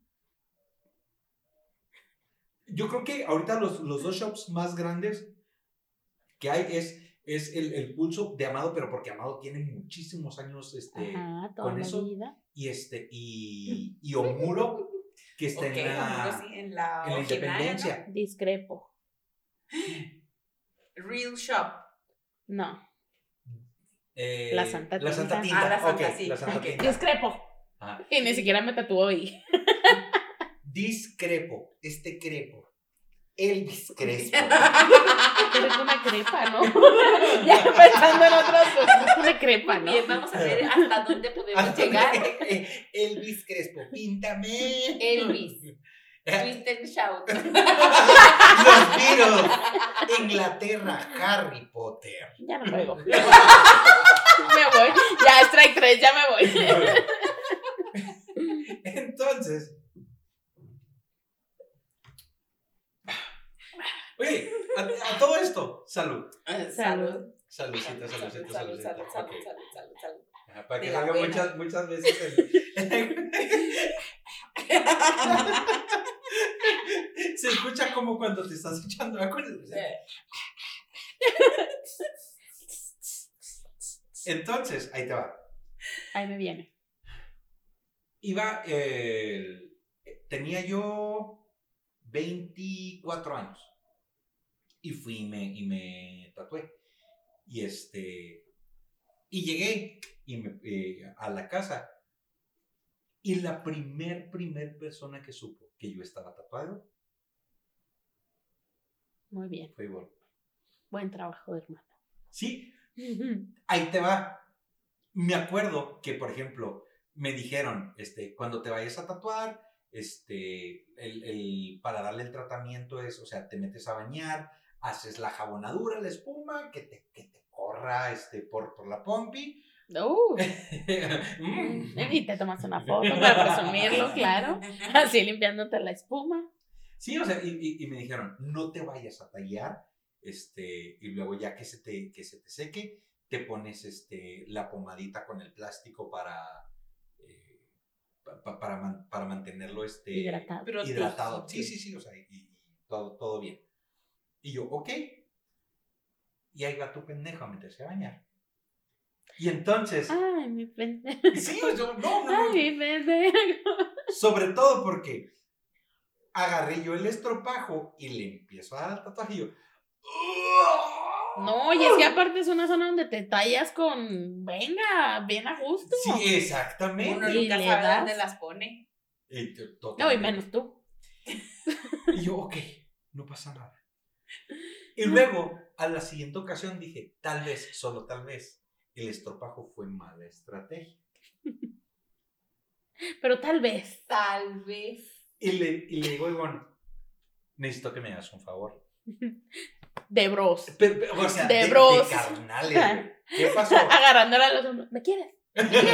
yo creo que ahorita los, los dos shops más grandes que hay es, es el, el pulso de Amado, pero porque Amado tiene muchísimos años, este, Ajá, toda con la eso- vida. y este, y, (laughs) y Omuro, que está en la... sí, en la, en la originaria, independencia. Discrepo. Real Shop. No, Eh, La Santa La Santa Tinta. Ah, la Santa, sí. la Santa. Tinta. discrepo. Ajá. Y ni siquiera me tatuó ahí. Discrepo, este crepo. Elvis Crespo. Pero (laughs) es una crepa, ¿no? (laughs) ya pensando en otras cosas, es una crepa, ¿no? Bien, vamos a ver hasta dónde podemos llegar. (laughs) Elvis Crespo, píntame. Elvis. Twist and shout. Los Beatles. Inglaterra, Harry Potter. Ya no juego. me voy. Ya, strike 3, ya me voy. Entonces. A, a todo esto, salud. Salud. Saludcita, saludcita, salud, salud, saludcita. salud, Ok. salud, salud, salud, salud. Ajá, Para que salga muchas, muchas veces el... Se escucha como cuando te estás echando agua. Entonces, ahí te va. Ahí me viene. Iba, eh, tenía yo 24 años y fui y me, y me tatué. Y este, y llegué y me- eh, a la casa y la primer, primer persona que supo que yo estaba tatuado Muy bien. fue Ivonne. Buen trabajo, hermano. Sí, ahí te va. Me acuerdo que, por ejemplo, me dijeron, este, cuando te vayas a tatuar, este, el, el- para darle el tratamiento es, o sea, te metes a bañar, haces la jabonadura, la espuma, que te, que te corra, este, por, por la pompi. Uh, (laughs) Mm. y te tomas una foto para presumirlo, (laughs) claro. Así limpiándote la espuma. Sí, o sea, y, y- y me dijeron, no te vayas a tallar, este, y luego ya que se te, que se te seque, te pones este, la pomadita con el plástico para, eh, pa- pa- para, man- para mantenerlo este, Hidratado. Hidratado. Sí, sí, sí, o sea, y, y todo, todo bien. Y yo, ok. Y ahí va tu pendejo a meterse a bañar. Y entonces, Ay, mi pendejo. (laughs) sí, o sea, no, no, no, Ay, mi pendejo. sobre todo porque agarré yo el estropajo y le empiezo a dar el tatuaje y yo. No, y es que aparte es una zona donde te tallas con. Venga, bien a gusto. Sí, exactamente. Uno Y nunca le sabe dónde las pone. No, y menos tú. Y yo, ok, no pasa nada. Y luego, a la siguiente ocasión dije, tal vez, solo tal vez, el estropajo fue mala estrategia. (laughs) Pero tal vez. Tal vez. Y le, y le digo, Ivonne, necesito que me hagas un favor. (laughs) De bros. Pero- pero, o sea, De de, de bros. carnales. (laughs) ¿Qué pasó? Agarrándola a los hombros. ¿Me quieres? ¿Me quieres?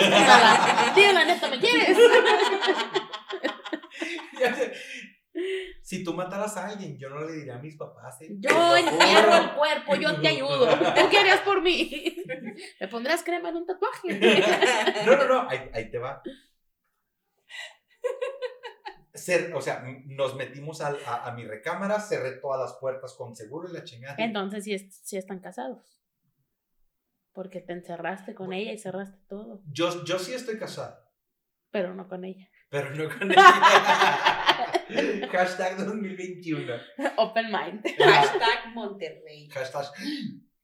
Dime la neta, ¿me quieres? Si tú mataras a alguien, yo no le diría a mis papás. ¿eh? Yo entierro el cuerpo, yo te ayudo. ¿Tú qué harías por mí? (laughs) ¿Me pondrás crema en un tatuaje? No, no, no, ahí, ahí te va. Cer- o sea, nos metimos a, a mi recámara, cerré todas las puertas con seguro y la chingada. Entonces sí, sí están casados. Porque te encerraste con ella y cerraste todo. Yo, yo sí estoy casado, Pero no con ella. pero no con ella. (laughs) Hashtag 2021. Open mind. (laughs) Hashtag Monterrey. Hashtag.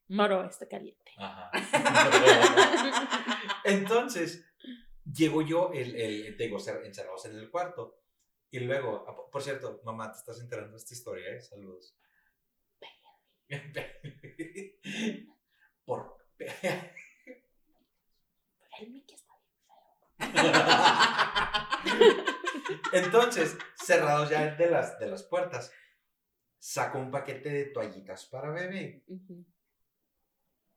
Moro está caliente. Ajá. (laughs) Entonces, llego yo, el, el, te digo, cer- encerrados en el cuarto. Y luego, por- por cierto, mamá, te estás enterando de esta historia, ¿eh? Saludos. Por. El Mickey está Entonces, cerrados ya de las, de las puertas, saco un paquete de toallitas para bebé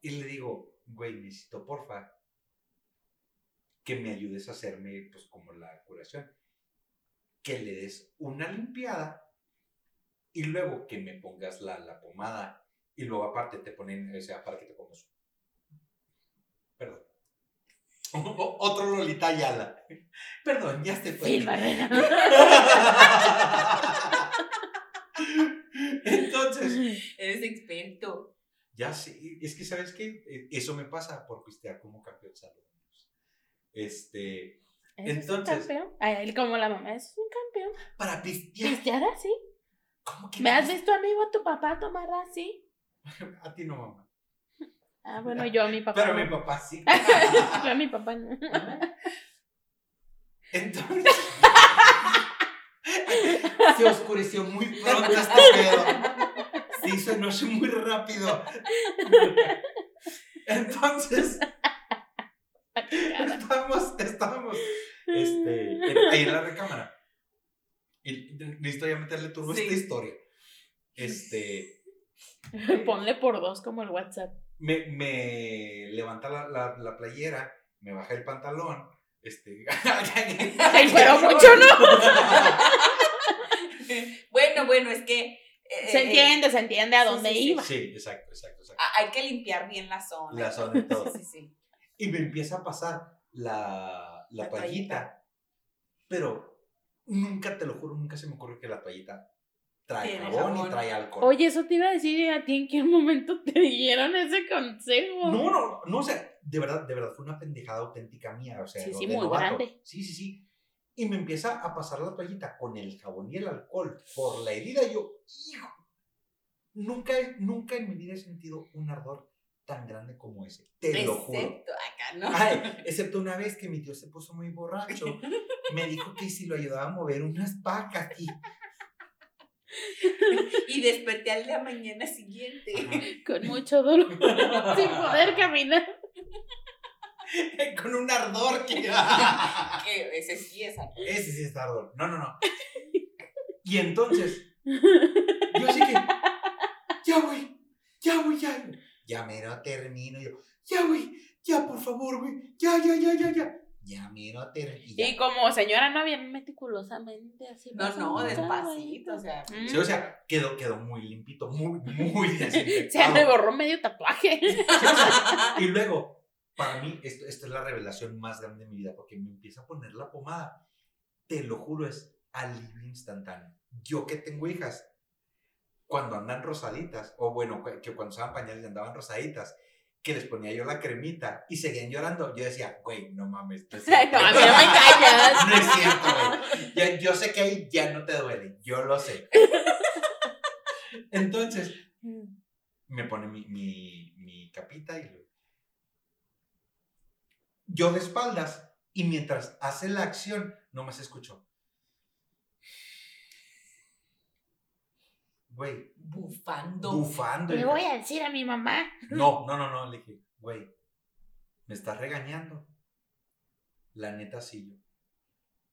y le digo, güey, necesito porfa que me ayudes a hacerme, pues, como la curación. Que le des una limpiada y luego que me pongas la, la pomada y luego aparte te ponen, o sea, para que te pongas. Perdón. Otro Lolita Ayala. Perdón, ya se fue. Sí. (laughs) Entonces, Eres experto. ya sí, es que sabes que eso me pasa por pistear como campeón saludos. Este, ¿Ese Entonces- Es un campeón. Ay, él como la mamá es un campeón. para pistear. ¿Pistear así? ¿Cómo que ¿Me has visto a mí o a tu papá tomar así? (laughs) A ti no, mamá. Ah, bueno, yo a mi papá. Pero no. mi papá sí. (laughs) yo a mi papá no. Entonces. (laughs) Se oscureció muy pronto este pedo. Se hizo noche muy rápido. Entonces, estábamos, estábamos este, en- ahí en la recámara. Y necesito ya meterle turbo a Sí. esta historia. Este, Ponle por dos como el WhatsApp. Me, me levanta la, la, la playera, me baja el pantalón. Este, (laughs) Ay, pero mucho no. (laughs) Bueno, bueno, es que. eh, Se eh, entiende, se entiende a sí, dónde sí, iba. Sí, exacto, exacto, exacto. ah, hay que limpiar bien la zona. La zona y (laughs) todo. Sí, sí, sí. Y me empieza a pasar la, la, La toallita. Pero nunca, te lo juro, nunca se me ocurre que la toallita trae Tiene jabón, y jabón. trae alcohol. Oye, eso te iba a decir a ti en qué momento te dieron ese consejo. No, no, no, o sea, de verdad, de verdad, fue una pendejada auténtica mía, o sea, Sí, sí, muy novato. grande. Sí, sí, sí. Y me empieza a pasar la toallita con el jabón y el alcohol por la herida. y Yo, hijo, nunca, nunca en mi vida he sentido un ardor tan grande como ese. Te lo juro. Excepto acá, ¿no? Ay, (laughs) excepto una vez que mi tío se puso muy borracho, (laughs) me dijo que si lo ayudaba a mover unas vacas y (laughs) Y desperté al día mañana siguiente. (laughs) Con mucho dolor, (laughs) sin poder caminar. con un ardor que Que ese sí es acá. ese sí es ardor. No, no, no. Y entonces Yo así que, ya, güey, ya, güey, ya. Ya mero termino. Yo, ya, güey, ya, por favor, güey, ya, ya, ya, ya, ya. Ya mero termino. Y como señora no bien meticulosamente así. No, no, despacito, o sea. Mm. Sí, o sea, quedó, quedó muy limpito, muy, muy (laughs) Se desinfectado. me borró medio tatuaje. Y luego, para mí, esto, esta es la revelación más grande de mi vida, porque me empieza a poner la pomada. Te lo juro, es alivio instantáneo. Yo que tengo hijas, cuando andan rosaditas, o bueno, que cuando usaban pañales y andaban rosaditas, que les ponía yo la cremita y seguían llorando, yo decía, güey, no mames, no es cierto, no, a mí no me engañas. No es cierto, güey. Yo sé que ahí ya no te duele, yo lo sé. Entonces, me pone mi, mi, mi capita y lo- yo de espaldas y mientras hace la acción no más escucho. Güey, Bufando. bufando. Le voy a decir a mi mamá. No, no, no, no, le dije, güey, me estás regañando. La neta sí yo.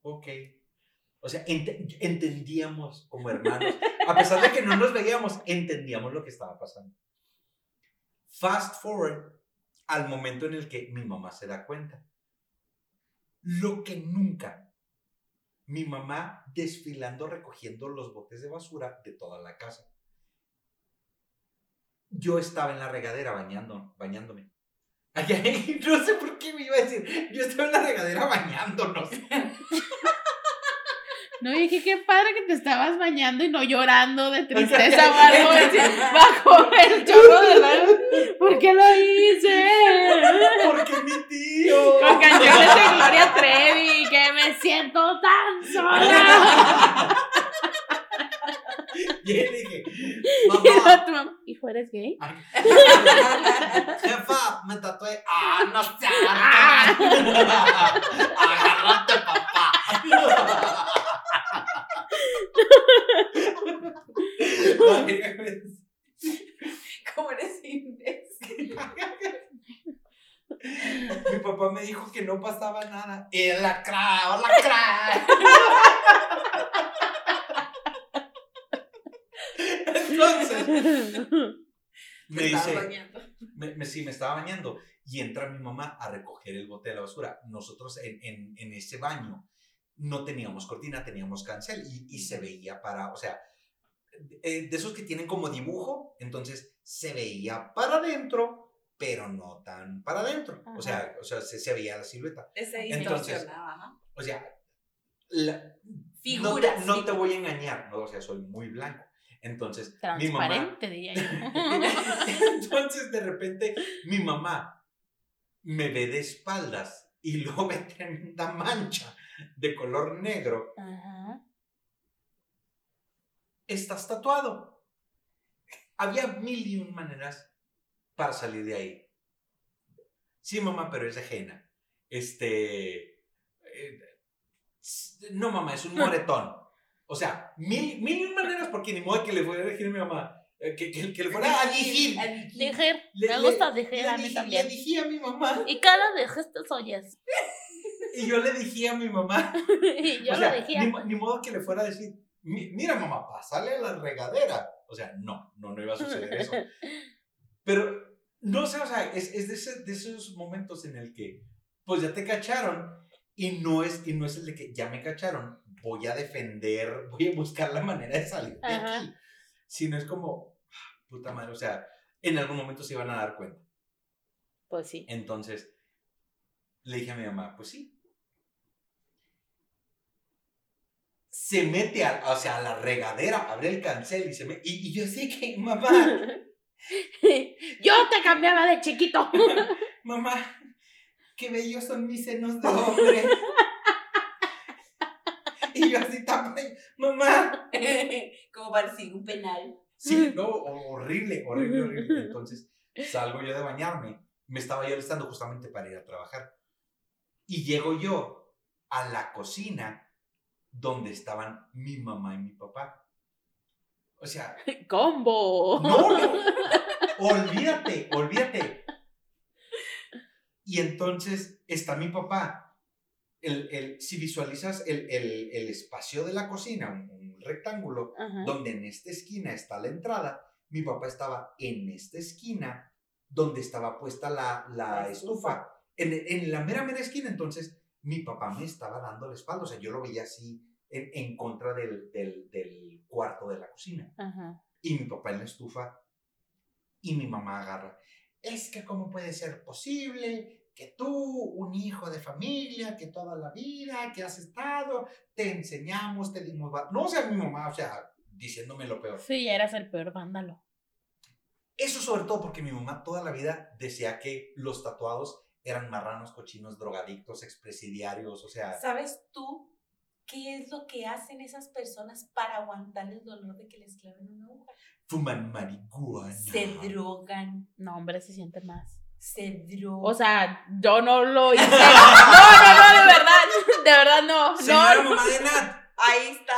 Ok. O sea, ente- entendíamos como hermanos. A pesar de que no nos veíamos, entendíamos lo que estaba pasando. Fast forward al momento en el que mi mamá se da cuenta. Lo que nunca. Mi mamá desfilando, recogiendo los botes de basura de toda la casa. Yo estaba en la regadera bañando, bañándome. Ay, (laughs) no sé por qué me iba a decir. Yo estaba en la regadera bañándonos. (laughs) No, dije, qué padre que te estabas bañando y no llorando de tristeza (laughs) o algo así, bajo el chorro de la... ¿Por qué lo hice? Porque mi tío. Con canciones de Gloria Trevi, me siento tan sola. (laughs) Y le dije, Y mamá, tu mamá, Hijo, ¿eres gay? ay, (laughs) jefa, me tatué. Ah, no seas. (laughs) Agárrate, papá. Ay, ¿Cómo eres imbécil? Mi papá me dijo que no pasaba nada. El lacra, o lacra. Entonces, me estabas dice, me, me- sí, me estaba bañando y entra mi mamá a recoger el bote de la basura. Nosotros en, en, en ese baño no teníamos cortina, teníamos cancel y, y se veía para, o sea, eh, de esos que tienen como dibujo, entonces se veía para adentro, pero no tan para adentro. O sea, o sea se, se veía la silueta. Ese Entonces, ajá. O sea, la- no, Figuras. te, no te voy a engañar, ¿no? o sea, soy muy blanco. Entonces, mi mamá, diría yo. (laughs) entonces de repente mi mamá me ve de espaldas y (laughs) luego ve tremenda mancha de color negro. Ajá. Estás tatuado. Había mil y un maneras para salir de ahí. Sí, mamá, pero es ajena. Este. eh, no, mamá, es un (laughs) moretón. O sea, mil, mil y un maneras porque ni modo que le fuera a decir a mi mamá. eh, Que, que, que le fuera a decir. Dijer, Le- me le- gusta dijer Le a mí dije, también. le dije a mi mamá. Y cada de gestos oyes. (laughs) Y yo le dije a mi mamá. (laughs) Y yo o sea, lo dije. Ni, ni modo que le fuera a decir, "Mi- mira mamá, pásale a la regadera. O sea, no, no, no iba a suceder eso. Pero, no sé, o sea, es, es de, ese- de esos momentos en el que, pues ya te cacharon y no, es, y no es el de que ya me cacharon, voy a defender, voy a buscar la manera de salir de Ajá. aquí. Sino es como, ah, puta madre, o sea, en algún momento se iban a dar cuenta. Pues sí. Entonces, le dije a mi mamá, pues sí. se mete a, o sea, a la regadera, abre el cancel y se me... Y, y yo así que, mamá, (laughs) Yo te cambiaba de chiquito. (laughs) mamá, qué bellos son mis senos de hombre. y yo así también, mamá. (laughs) Como parecía un penal. Sí, no, ho- horrible, horrible, horrible. Entonces salgo yo de bañarme, me estaba yo alistando justamente para ir a trabajar. Y llego yo a la cocina donde estaban mi mamá y mi papá. O sea, (laughs) Combo. no, no, (laughs) olvídate, olvídate. Y entonces está mi papá. El, el- si visualizas el, el- el espacio de la cocina, un- rectángulo, Ajá. donde en esta esquina está la entrada, mi papá estaba en esta esquina donde estaba puesta la, la La estufa. estufa. En, en la mera, mera esquina, entonces mi papá me estaba dando la espalda, o sea, yo lo veía así en, en contra del, del, del cuarto de la cocina. Ajá. Y mi papá en la estufa y mi mamá agarra. Es que cómo puede ser posible que tú, un hijo de familia, que toda la vida, que has estado, te enseñamos, te dimos... va-". No, o sea, mi mamá, o sea, diciéndome lo peor. Sí, ya eras el peor vándalo. Eso sobre todo porque mi mamá toda la vida decía que los tatuados eran marranos, cochinos, drogadictos, expresidiarios, o sea... ¿Sabes tú qué es lo que hacen esas personas para aguantar el dolor de que les claven una aguja? Fuman marihuana. Se drogan, No, hombre, se siente más. se drogan. O sea, yo no lo hice. (laughs) No, no, no, de verdad. De verdad, no. Señora No, mamá de Nat. ahí está.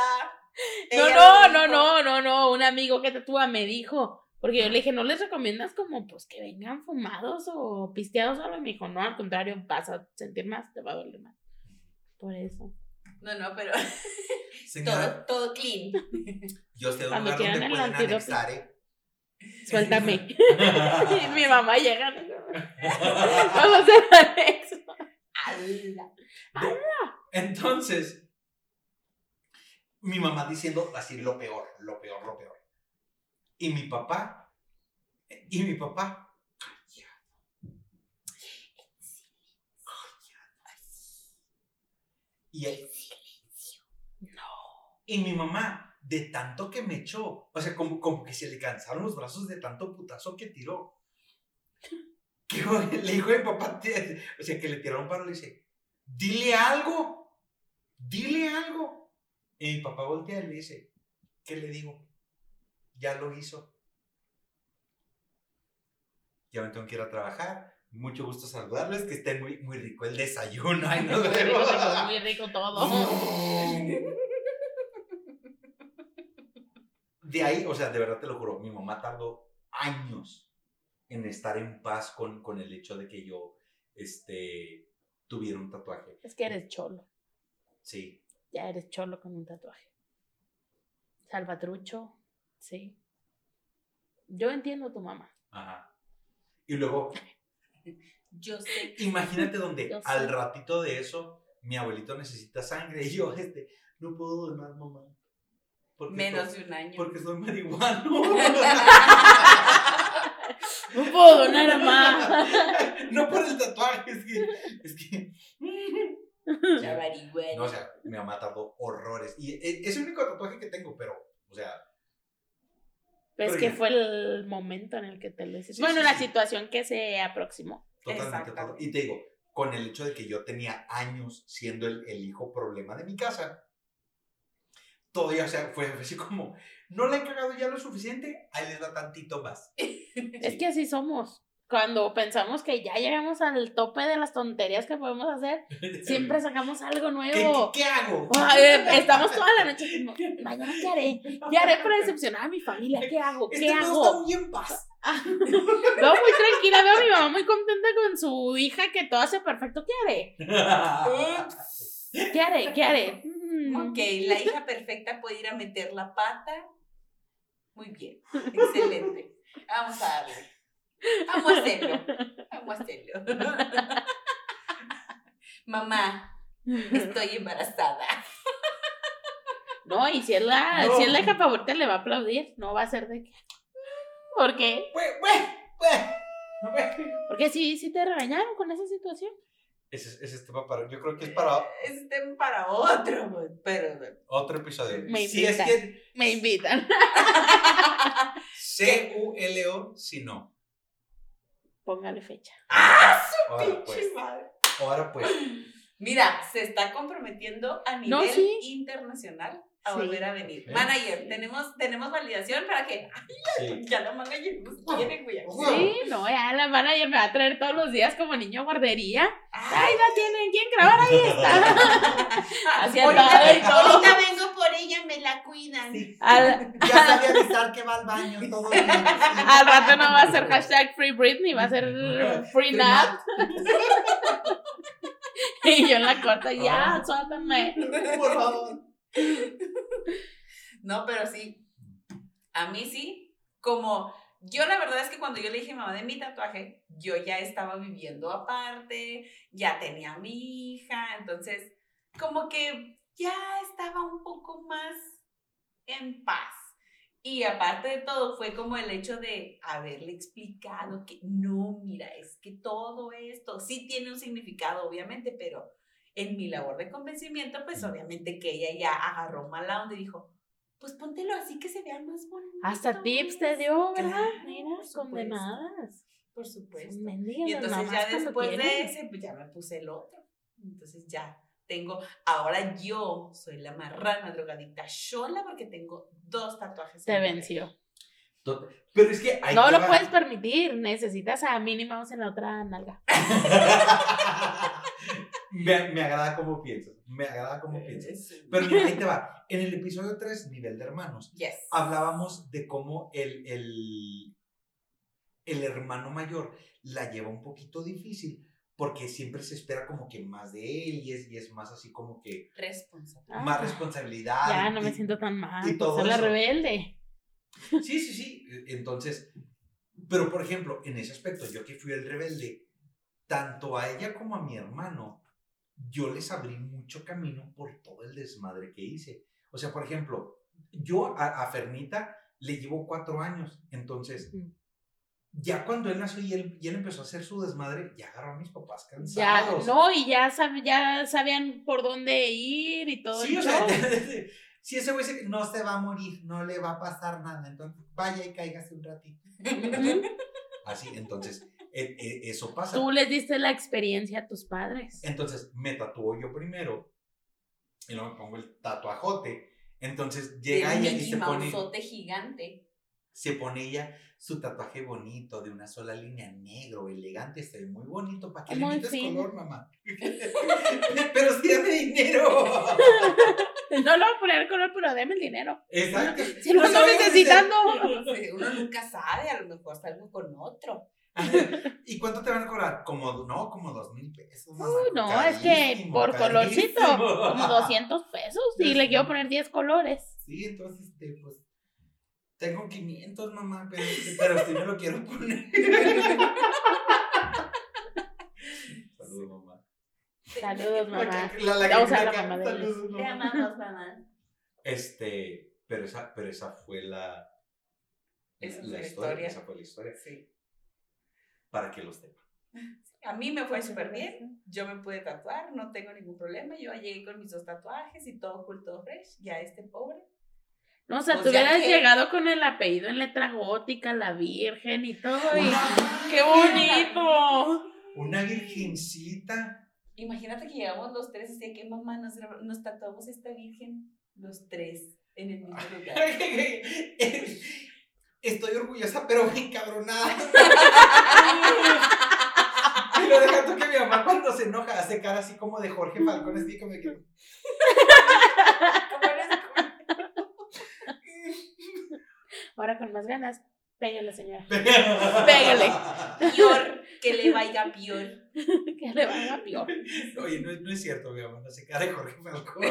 no, Ella no, no, no, no, no. Un amigo que tatúa me dijo. Porque yo le dije, ¿no les recomiendas como pues que vengan fumados o pisteados solo? Y me dijo, no, al contrario, vas a sentir más, te va a doler más. Por eso. No, no, pero (laughs) Señora, todo, todo clean. yo sé un lugar donde el pueden anexar, ¿eh? Suéltame. Y (laughs) (laughs) mi mamá llega. Vamos a hacer anexo. Entonces, mi mamá diciendo así lo peor, lo peor, lo peor. Y mi papá, y mi papá, y él, y mi mamá, de tanto que me echó, o sea, como, como que se le cansaron los brazos de tanto putazo que tiró. (laughs) Que le dijo a mi papá, (laughs) o sea, que le tiraron un paro, le dice, dile algo, dile algo. Y mi papá voltea y le dice, ¿qué le digo? Ya lo hizo. Ya me tengo que ir a trabajar. Mucho gusto saludarles, que esté muy, muy rico el desayuno. Ay, nos (laughs) vemos. muy rico todo. De ahí, o sea, de verdad te lo juro, mi mamá tardó años en estar en paz con, con el hecho de que yo este, tuviera un tatuaje. Es que eres cholo. Sí. Ya eres cholo con un tatuaje. Salvatrucho, sí. Yo entiendo a tu mamá. Ajá. Y luego, (laughs) Yo sé. imagínate donde (laughs) Yo sé. al ratito de eso, mi abuelito necesita sangre (laughs) y yo, este, no puedo donar, mamá. Porque Menos soy- de un año. Porque soy marihuano. (laughs) No puedo (laughs) donar a más. no por el tatuaje, es que. Es que. (laughs) Marihuana. No, o sea, mi mamá tardó horrores. Y e- es el único tatuaje que tengo, pero, o sea, Es Pero que ya. fue el momento en el que te lo hiciste. Sí, bueno, sí, la sí. situación que se aproximó. totalmente. Exactamente. Y te digo, con el hecho de que yo tenía años siendo el, el hijo problema de mi casa, todavía, o sea, fue así como, no le he cagado ya lo suficiente, ahí les da tantito más. (laughs) Es que así somos. Cuando pensamos que ya llegamos al tope de las tonterías que podemos hacer, siempre sacamos algo (laughs) ¿Qué, nuevo. qué, qué hago? Ay, eh, estamos toda la noche como, mañana qué haré, qué haré para decepcionar a mi familia, qué hago, qué Este hago. está muy en paz. (laughs) Veo muy tranquila, veo a mi mamá muy contenta con su hija que todo hace perfecto. ¿Qué haré? ¿Qué haré? ¿Qué haré? Mm. Ok, la hija perfecta puede ir a meter la pata. Muy bien, excelente. Vamos a darle. Vamos a hacerlo. Vamos a hacerlo. (laughs) Mamá, estoy embarazada. No, y si es la, No. si es la hija favorita le va a aplaudir, no va a ser de que. ¿Por qué? Porque sí, sí te regañaron con esa situación. Ese, es- ese es tema para, yo creo que es para, Es tema para otro. Pero Otro episodio. Me si es invitan. que Me invitan. C-U-L-O, si no. Póngale fecha. ¡Ah, Ahora pues. pinche madre! Ahora pues. Mira, se está comprometiendo a nivel No, sí. internacional a Sí. volver a venir. Manager, tenemos, tenemos validación para que (laughs) Sí. ya la manager nos quiere, güey. Sí, no, ya la manager me va a traer todos los días como niño guardería. Ay, Ay, la tienen, ¿quién grabar? Ahí está. (laughs) Así ahorita, ahorita vengo por ella, me la cuidan. Al, Ya sabía avisar que va al baño todo bien. al rato no va a ser hashtag Free Britney, va a ser Free Nat. (laughs) Y yo en la corta, ya, suéltame. Por favor. (laughs) No, pero sí. A mí sí. Como yo la verdad es que cuando yo le dije mamá de mi tatuaje, yo ya estaba viviendo aparte, ya tenía a mi hija, entonces como que ya estaba un poco más en paz. Y aparte de todo, fue como el hecho de haberle explicado que no, mira, es que todo esto sí tiene un significado, obviamente, pero en mi labor de convencimiento, pues obviamente que ella ya agarró mala onda y dijo, pues póntelo así que se vea más bonito. Hasta tips te dio, ¿verdad? Claro, Mira, condenadas. Por supuesto. Y entonces ya después de ese, pues ya me puse el otro. Entonces ya tengo, ahora yo soy la marrana drogadicta sola porque tengo dos tatuajes. Te venció. Pero es que No lo va. puedes permitir, necesitas a Minnie Mouse en la otra nalga. (laughs) me, me agrada cómo piensas. Me agrada cómo piensas. Pero mira, ahí te va. En el episodio 3, nivel de hermanos, Yes. hablábamos de cómo el, el, el hermano mayor la lleva un poquito difícil porque siempre se espera como que más de él y es, y es más así como que Responsable. Ah, más responsabilidad. Ya y- no me y- siento tan mal. y todo ser la rebelde. Sí, sí, sí. Entonces, pero por ejemplo, en ese aspecto, yo que fui el rebelde, tanto a ella como a mi hermano, yo les abrí mucho camino por todo el desmadre que hice. O sea, por ejemplo, yo a, a Fernita le llevo cuatro años, entonces, Ujú. ya cuando él nació y él, y él empezó a hacer su desmadre, ya agarró a mis papás Ya, cansados. no, y ya, sab- ya sabían por dónde ir y todo Sí, o sea, (laughs) si ese güey se... No se va a morir, no le va a pasar nada. Entonces, vaya y cáigase un ratito. Así, entonces, e- e- eso pasa. Tú les diste la experiencia a tus padres. Entonces me tatuó yo primero y luego me pongo el tatuajote. Entonces llega de ella y se pone, Mouseote gigante. se pone ella su tatuaje bonito de una sola línea negro, elegante, se ve muy bonito. ¿Para que le fino. color, mamá? (laughs) (laughs) Pero sí dame dinero. (laughs) No lo voy a poner color, pero deme el dinero. Exacto. Si lo No necesitando. Uno nunca sabe, a lo mejor salgo con otro. ¿Y cuánto te van a cobrar? Como, no, como dos mil pesos. Uy, no, es que Carísimo, por colorcito, carísimo. como 200 pesos. Y le quiero poner 10 colores. Sí, entonces, este, pues, tengo 500, mamá, pero, pero sí me lo quiero poner. (laughs) Saludos, mamá. Saludos, mamá. La, mamá de saludos, Te amamos, mamá. Este, pero esa, pero esa fue la, Esa la historia, historia. Esa fue la historia. Sí. Para que los sepan. (laughs) A mí me fue súper bien. Yo me pude tatuar, no tengo ningún problema. Yo llegué con mis dos tatuajes y todo cool, todo fresh. Ya este pobre. No, o sea, Pues tú hubieras que- llegado con el apellido en letra gótica, la Virgen y todo. Y... ¡Qué bonito! Una virgencita. Imagínate que llegamos los tres y que mamá nos, nos tatuamos esta virgen, los tres, en el mismo (laughs) lugar. Estoy orgullosa, pero (laughs) encabronada. (laughs) y lo deja tú que mi mamá cuando se enoja hace cara así como de Jorge Falcón, así como que... Ahora con más ganas, pégale, señora. Pégale. Peor, que le vaya peor. que le vaya peor. Oye, no, es- no es cierto, mi mamá, no hace cara de Jorge Falcón.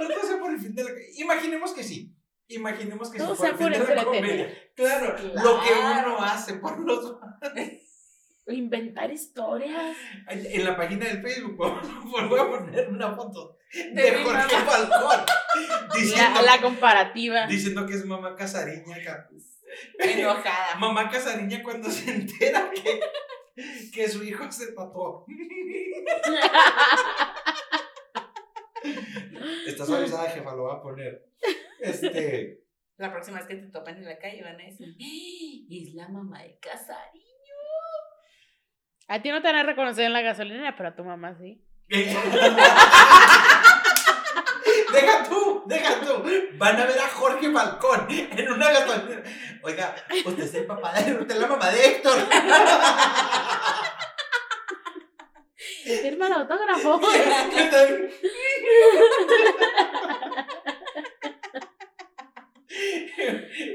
No todo sea por el fin de la... Imaginemos que sí. Imaginemos que sea el fin por entretener. comedia. Claro, lo que Claro. uno hace por los... (laughs) Inventar historias. En la página del Facebook (laughs) voy a poner una foto de, De Jorge. Falcón (laughs) diciendo, La, la comparativa. diciendo que es mamá casariña. ca- Enojada. Mamá casariña cuando se entera que, que su hijo se tatuó. Estás avisada, jefa, lo voy a poner. Este. (laughs) La próxima vez que te topen en la calle van a decir, "¡Ah! es la mamá de Casari. A ti no te van a reconocer en la gasolina, pero a tu mamá sí. (laughs) deja tú, deja tú. Van a ver a Jorge Falcón en una gasolinera. Oiga, usted es el papá de. Usted es la mamá de Héctor. (laughs) Firma el autógrafo.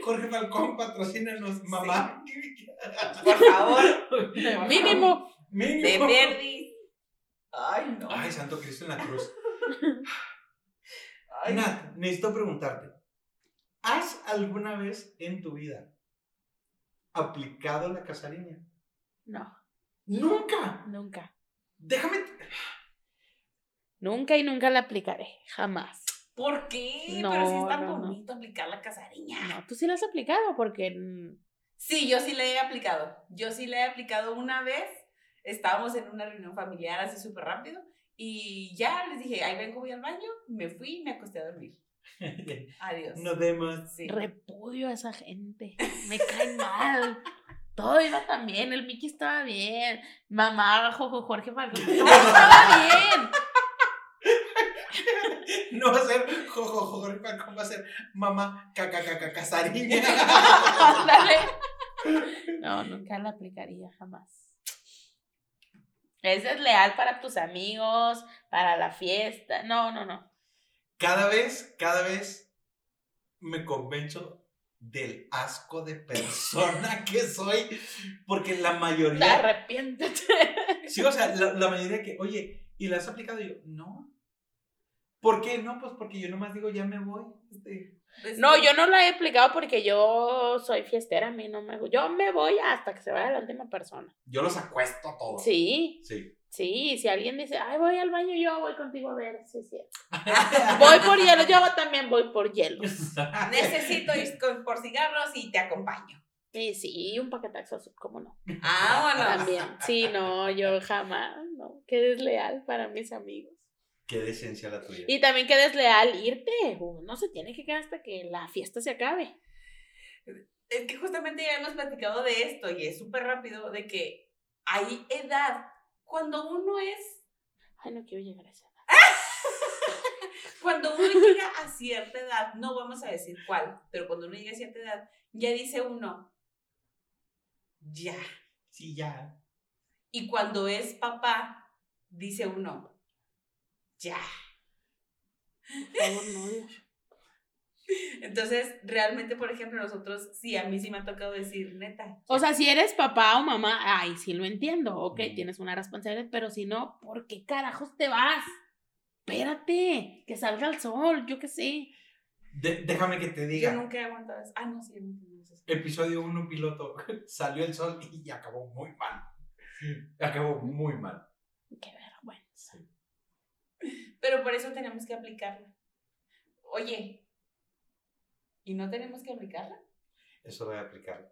Jorge Falcón, patrocínanos, mamá. Por favor, (laughs) Mínimo. de Mínimo. Verdi. Ay, no. Ay, Santo Cristo en la cruz. Ay, Nat, necesito preguntarte. ¿Has alguna vez en tu vida aplicado la casariña? No, Nunca. nunca. Déjame. Nunca y nunca la aplicaré. Jamás. ¿Por qué? No, Pero si es tan no, no. bonito aplicar la casariña. No, tú sí la has aplicado porque. Sí, yo sí le he aplicado. Yo sí le he aplicado una vez. Estábamos en una reunión familiar así súper rápido. Y ya les dije, ahí vengo, voy al baño. Me fui y me acosté a dormir. (laughs) Adiós. Nos vemos. Sí. Repudio a esa gente. Me cae mal. Todo iba tan bien. El Mickey estaba bien. Mamá, Jorge Falcón. Todo estaba (laughs) bien. No va a ser jojo, Jorge Falcón, va a ser mamá caca, caca, casariña. Ándale. No, (laughs) nunca la aplicaría, jamás. Es desleal para tus amigos, para la fiesta. No, no, no. Cada vez, cada vez me convenzo del asco de persona (laughs) que soy, porque la mayoría, Arrepiéntete. sí, o sea, la, la mayoría que, oye, ¿y la has aplicado? Y yo, no. ¿Por qué? No, pues porque yo nomás digo, ya me voy. Este, Pues No, sí. yo no la he aplicado porque yo soy fiestera, a mí no me Yo me voy hasta que se vaya la última persona. yo los acuesto a todos. Sí, Sí. sí, si alguien dice, ay, voy al baño, yo voy contigo a ver, sí, sí. (laughs) Voy por hielo, yo también voy por hielo. Necesito ir con- por cigarros y te acompaño. Y sí, un paquetazo, ¿cómo no? Ah, bueno. También. Sí, no, yo jamás, no. Qué desleal para mis amigos. Qué decencia la tuya. Y también qué desleal irte. Uno se tiene que quedar hasta que la fiesta se acabe. Es que justamente ya hemos platicado de esto y es súper rápido de que hay edad. Cuando uno es, Ay, no quiero llegar a esa edad. (laughs) cuando uno llega a cierta edad, no vamos a decir cuál, pero cuando uno llega a cierta edad, ya dice uno, ya. Sí, ya. Y cuando es papá, dice uno, ya. Por favor, no, Dios. Entonces, realmente, por ejemplo, nosotros, sí, a mí sí me ha tocado decir, neta. O sea, si eres papá o mamá, ay, sí lo entiendo, ok, Mm. tienes una responsabilidad, pero si no, ¿por qué carajos te vas? Espérate, que salga el sol, yo qué sé. De- déjame que te yo diga. nunca he aguantado eso. Ah, no, sí, no entiendo eso. Episodio 1 piloto. (laughs) Salió el sol y acabó muy mal. Acabó muy mal. Qué vergüenza. Pero por eso tenemos que aplicarla. Oye, ¿y no tenemos que aplicarla? Eso voy a aplicarlo.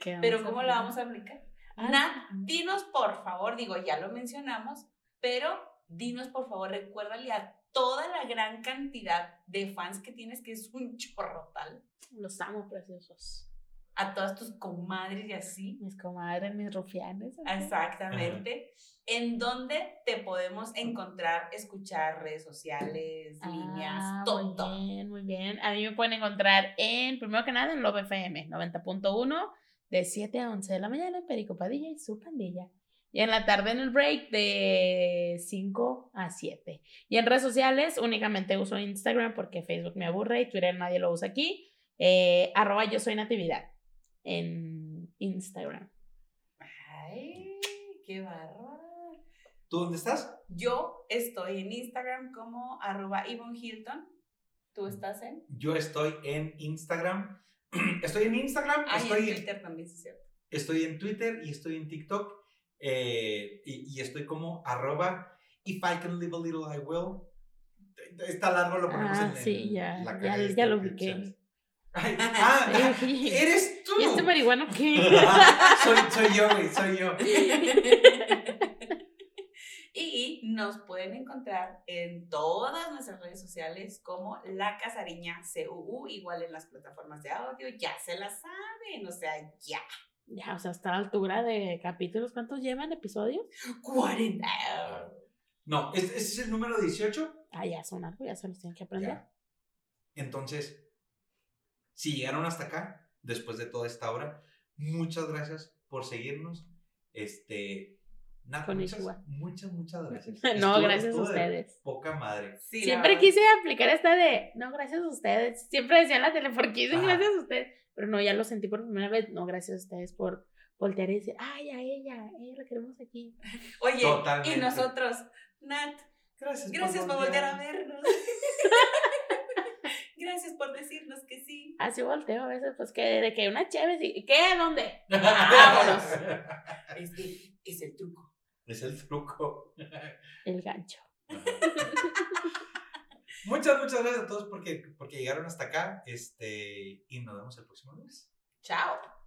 ¿Qué Pero ¿cómo la vamos a aplicar? Ah. Nat, dinos por favor, digo, ya lo mencionamos, pero dinos por favor, recuérdale a toda la gran cantidad de fans que tienes, que es un chorrotal, Los amo, preciosos. A todas tus comadres y así. Mis comadres, mis rufianes. Exactamente. En dónde te podemos encontrar, escuchar redes sociales, líneas, Ah, todo. Muy bien, muy bien. A mí me pueden encontrar en, primero que nada, en Love FM 90.1, de 7 a 11 de la mañana, en Perico Padilla y su pandilla. Y en la tarde en el break, de 5 a 7. Y en redes sociales, únicamente uso Instagram porque Facebook me aburre y Twitter nadie lo usa aquí. Eh, arroba yo soy Natividad en Instagram. Ay, qué bárbaro. ¿Tú dónde estás? Yo estoy en Instagram como arroba Yvonne Hilton. ¿Tú estás en? Yo estoy en Instagram. (clears throat) Estoy en Instagram, Ah, y estoy, en Twitter también, sí, es cierto. estoy en Twitter y estoy en TikTok. eh, y, y estoy como arroba if I can live a little I will. Está largo, lo ponemos Ah, en, en sí, ya, la ya- ya lo ubiqué. Ay, (laughs) ah, Sí. eres tú. ¿Y este marihuano qué? (laughs) soy, soy yo, güey, soy yo. (laughs) Y nos pueden encontrar en todas nuestras redes sociales como La Casariña CUU, igual en las plataformas de audio, ya se la saben, o sea, ya. Ya, o sea, hasta la altura de capítulos, ¿cuántos llevan episodios? 40. No, este, este es el número 18. Ah, ya son algo, ya se los tienen que aprender. Ya. Entonces, si llegaron hasta acá, después de toda esta hora, muchas gracias por seguirnos. Este, nada, muchas, muchas, muchas gracias. (laughs) No, Estuvo- gracias a estuvo ustedes. Poca madre. Sí, Siempre quise aplicar esta de, no, gracias a ustedes. Siempre decía en la tele, ¿por qué dicen gracias a ustedes? Pero no, ya lo sentí por primera vez. No, gracias a ustedes por voltear y decir, ay, a ella, ella la queremos aquí. Oye, Totalmente. y nosotros, Nat, Gracias, gracias por voltear a vernos. (laughs) gracias por decirnos que sí. Así volteo a veces, pues que de que una chévere, y ¿qué? ¿Dónde? (laughs) Vámonos. Es que es el truco. Es el truco. El gancho. Muchas, muchas gracias a todos porque, porque llegaron hasta acá. Este, y nos vemos el próximo lunes. Chao.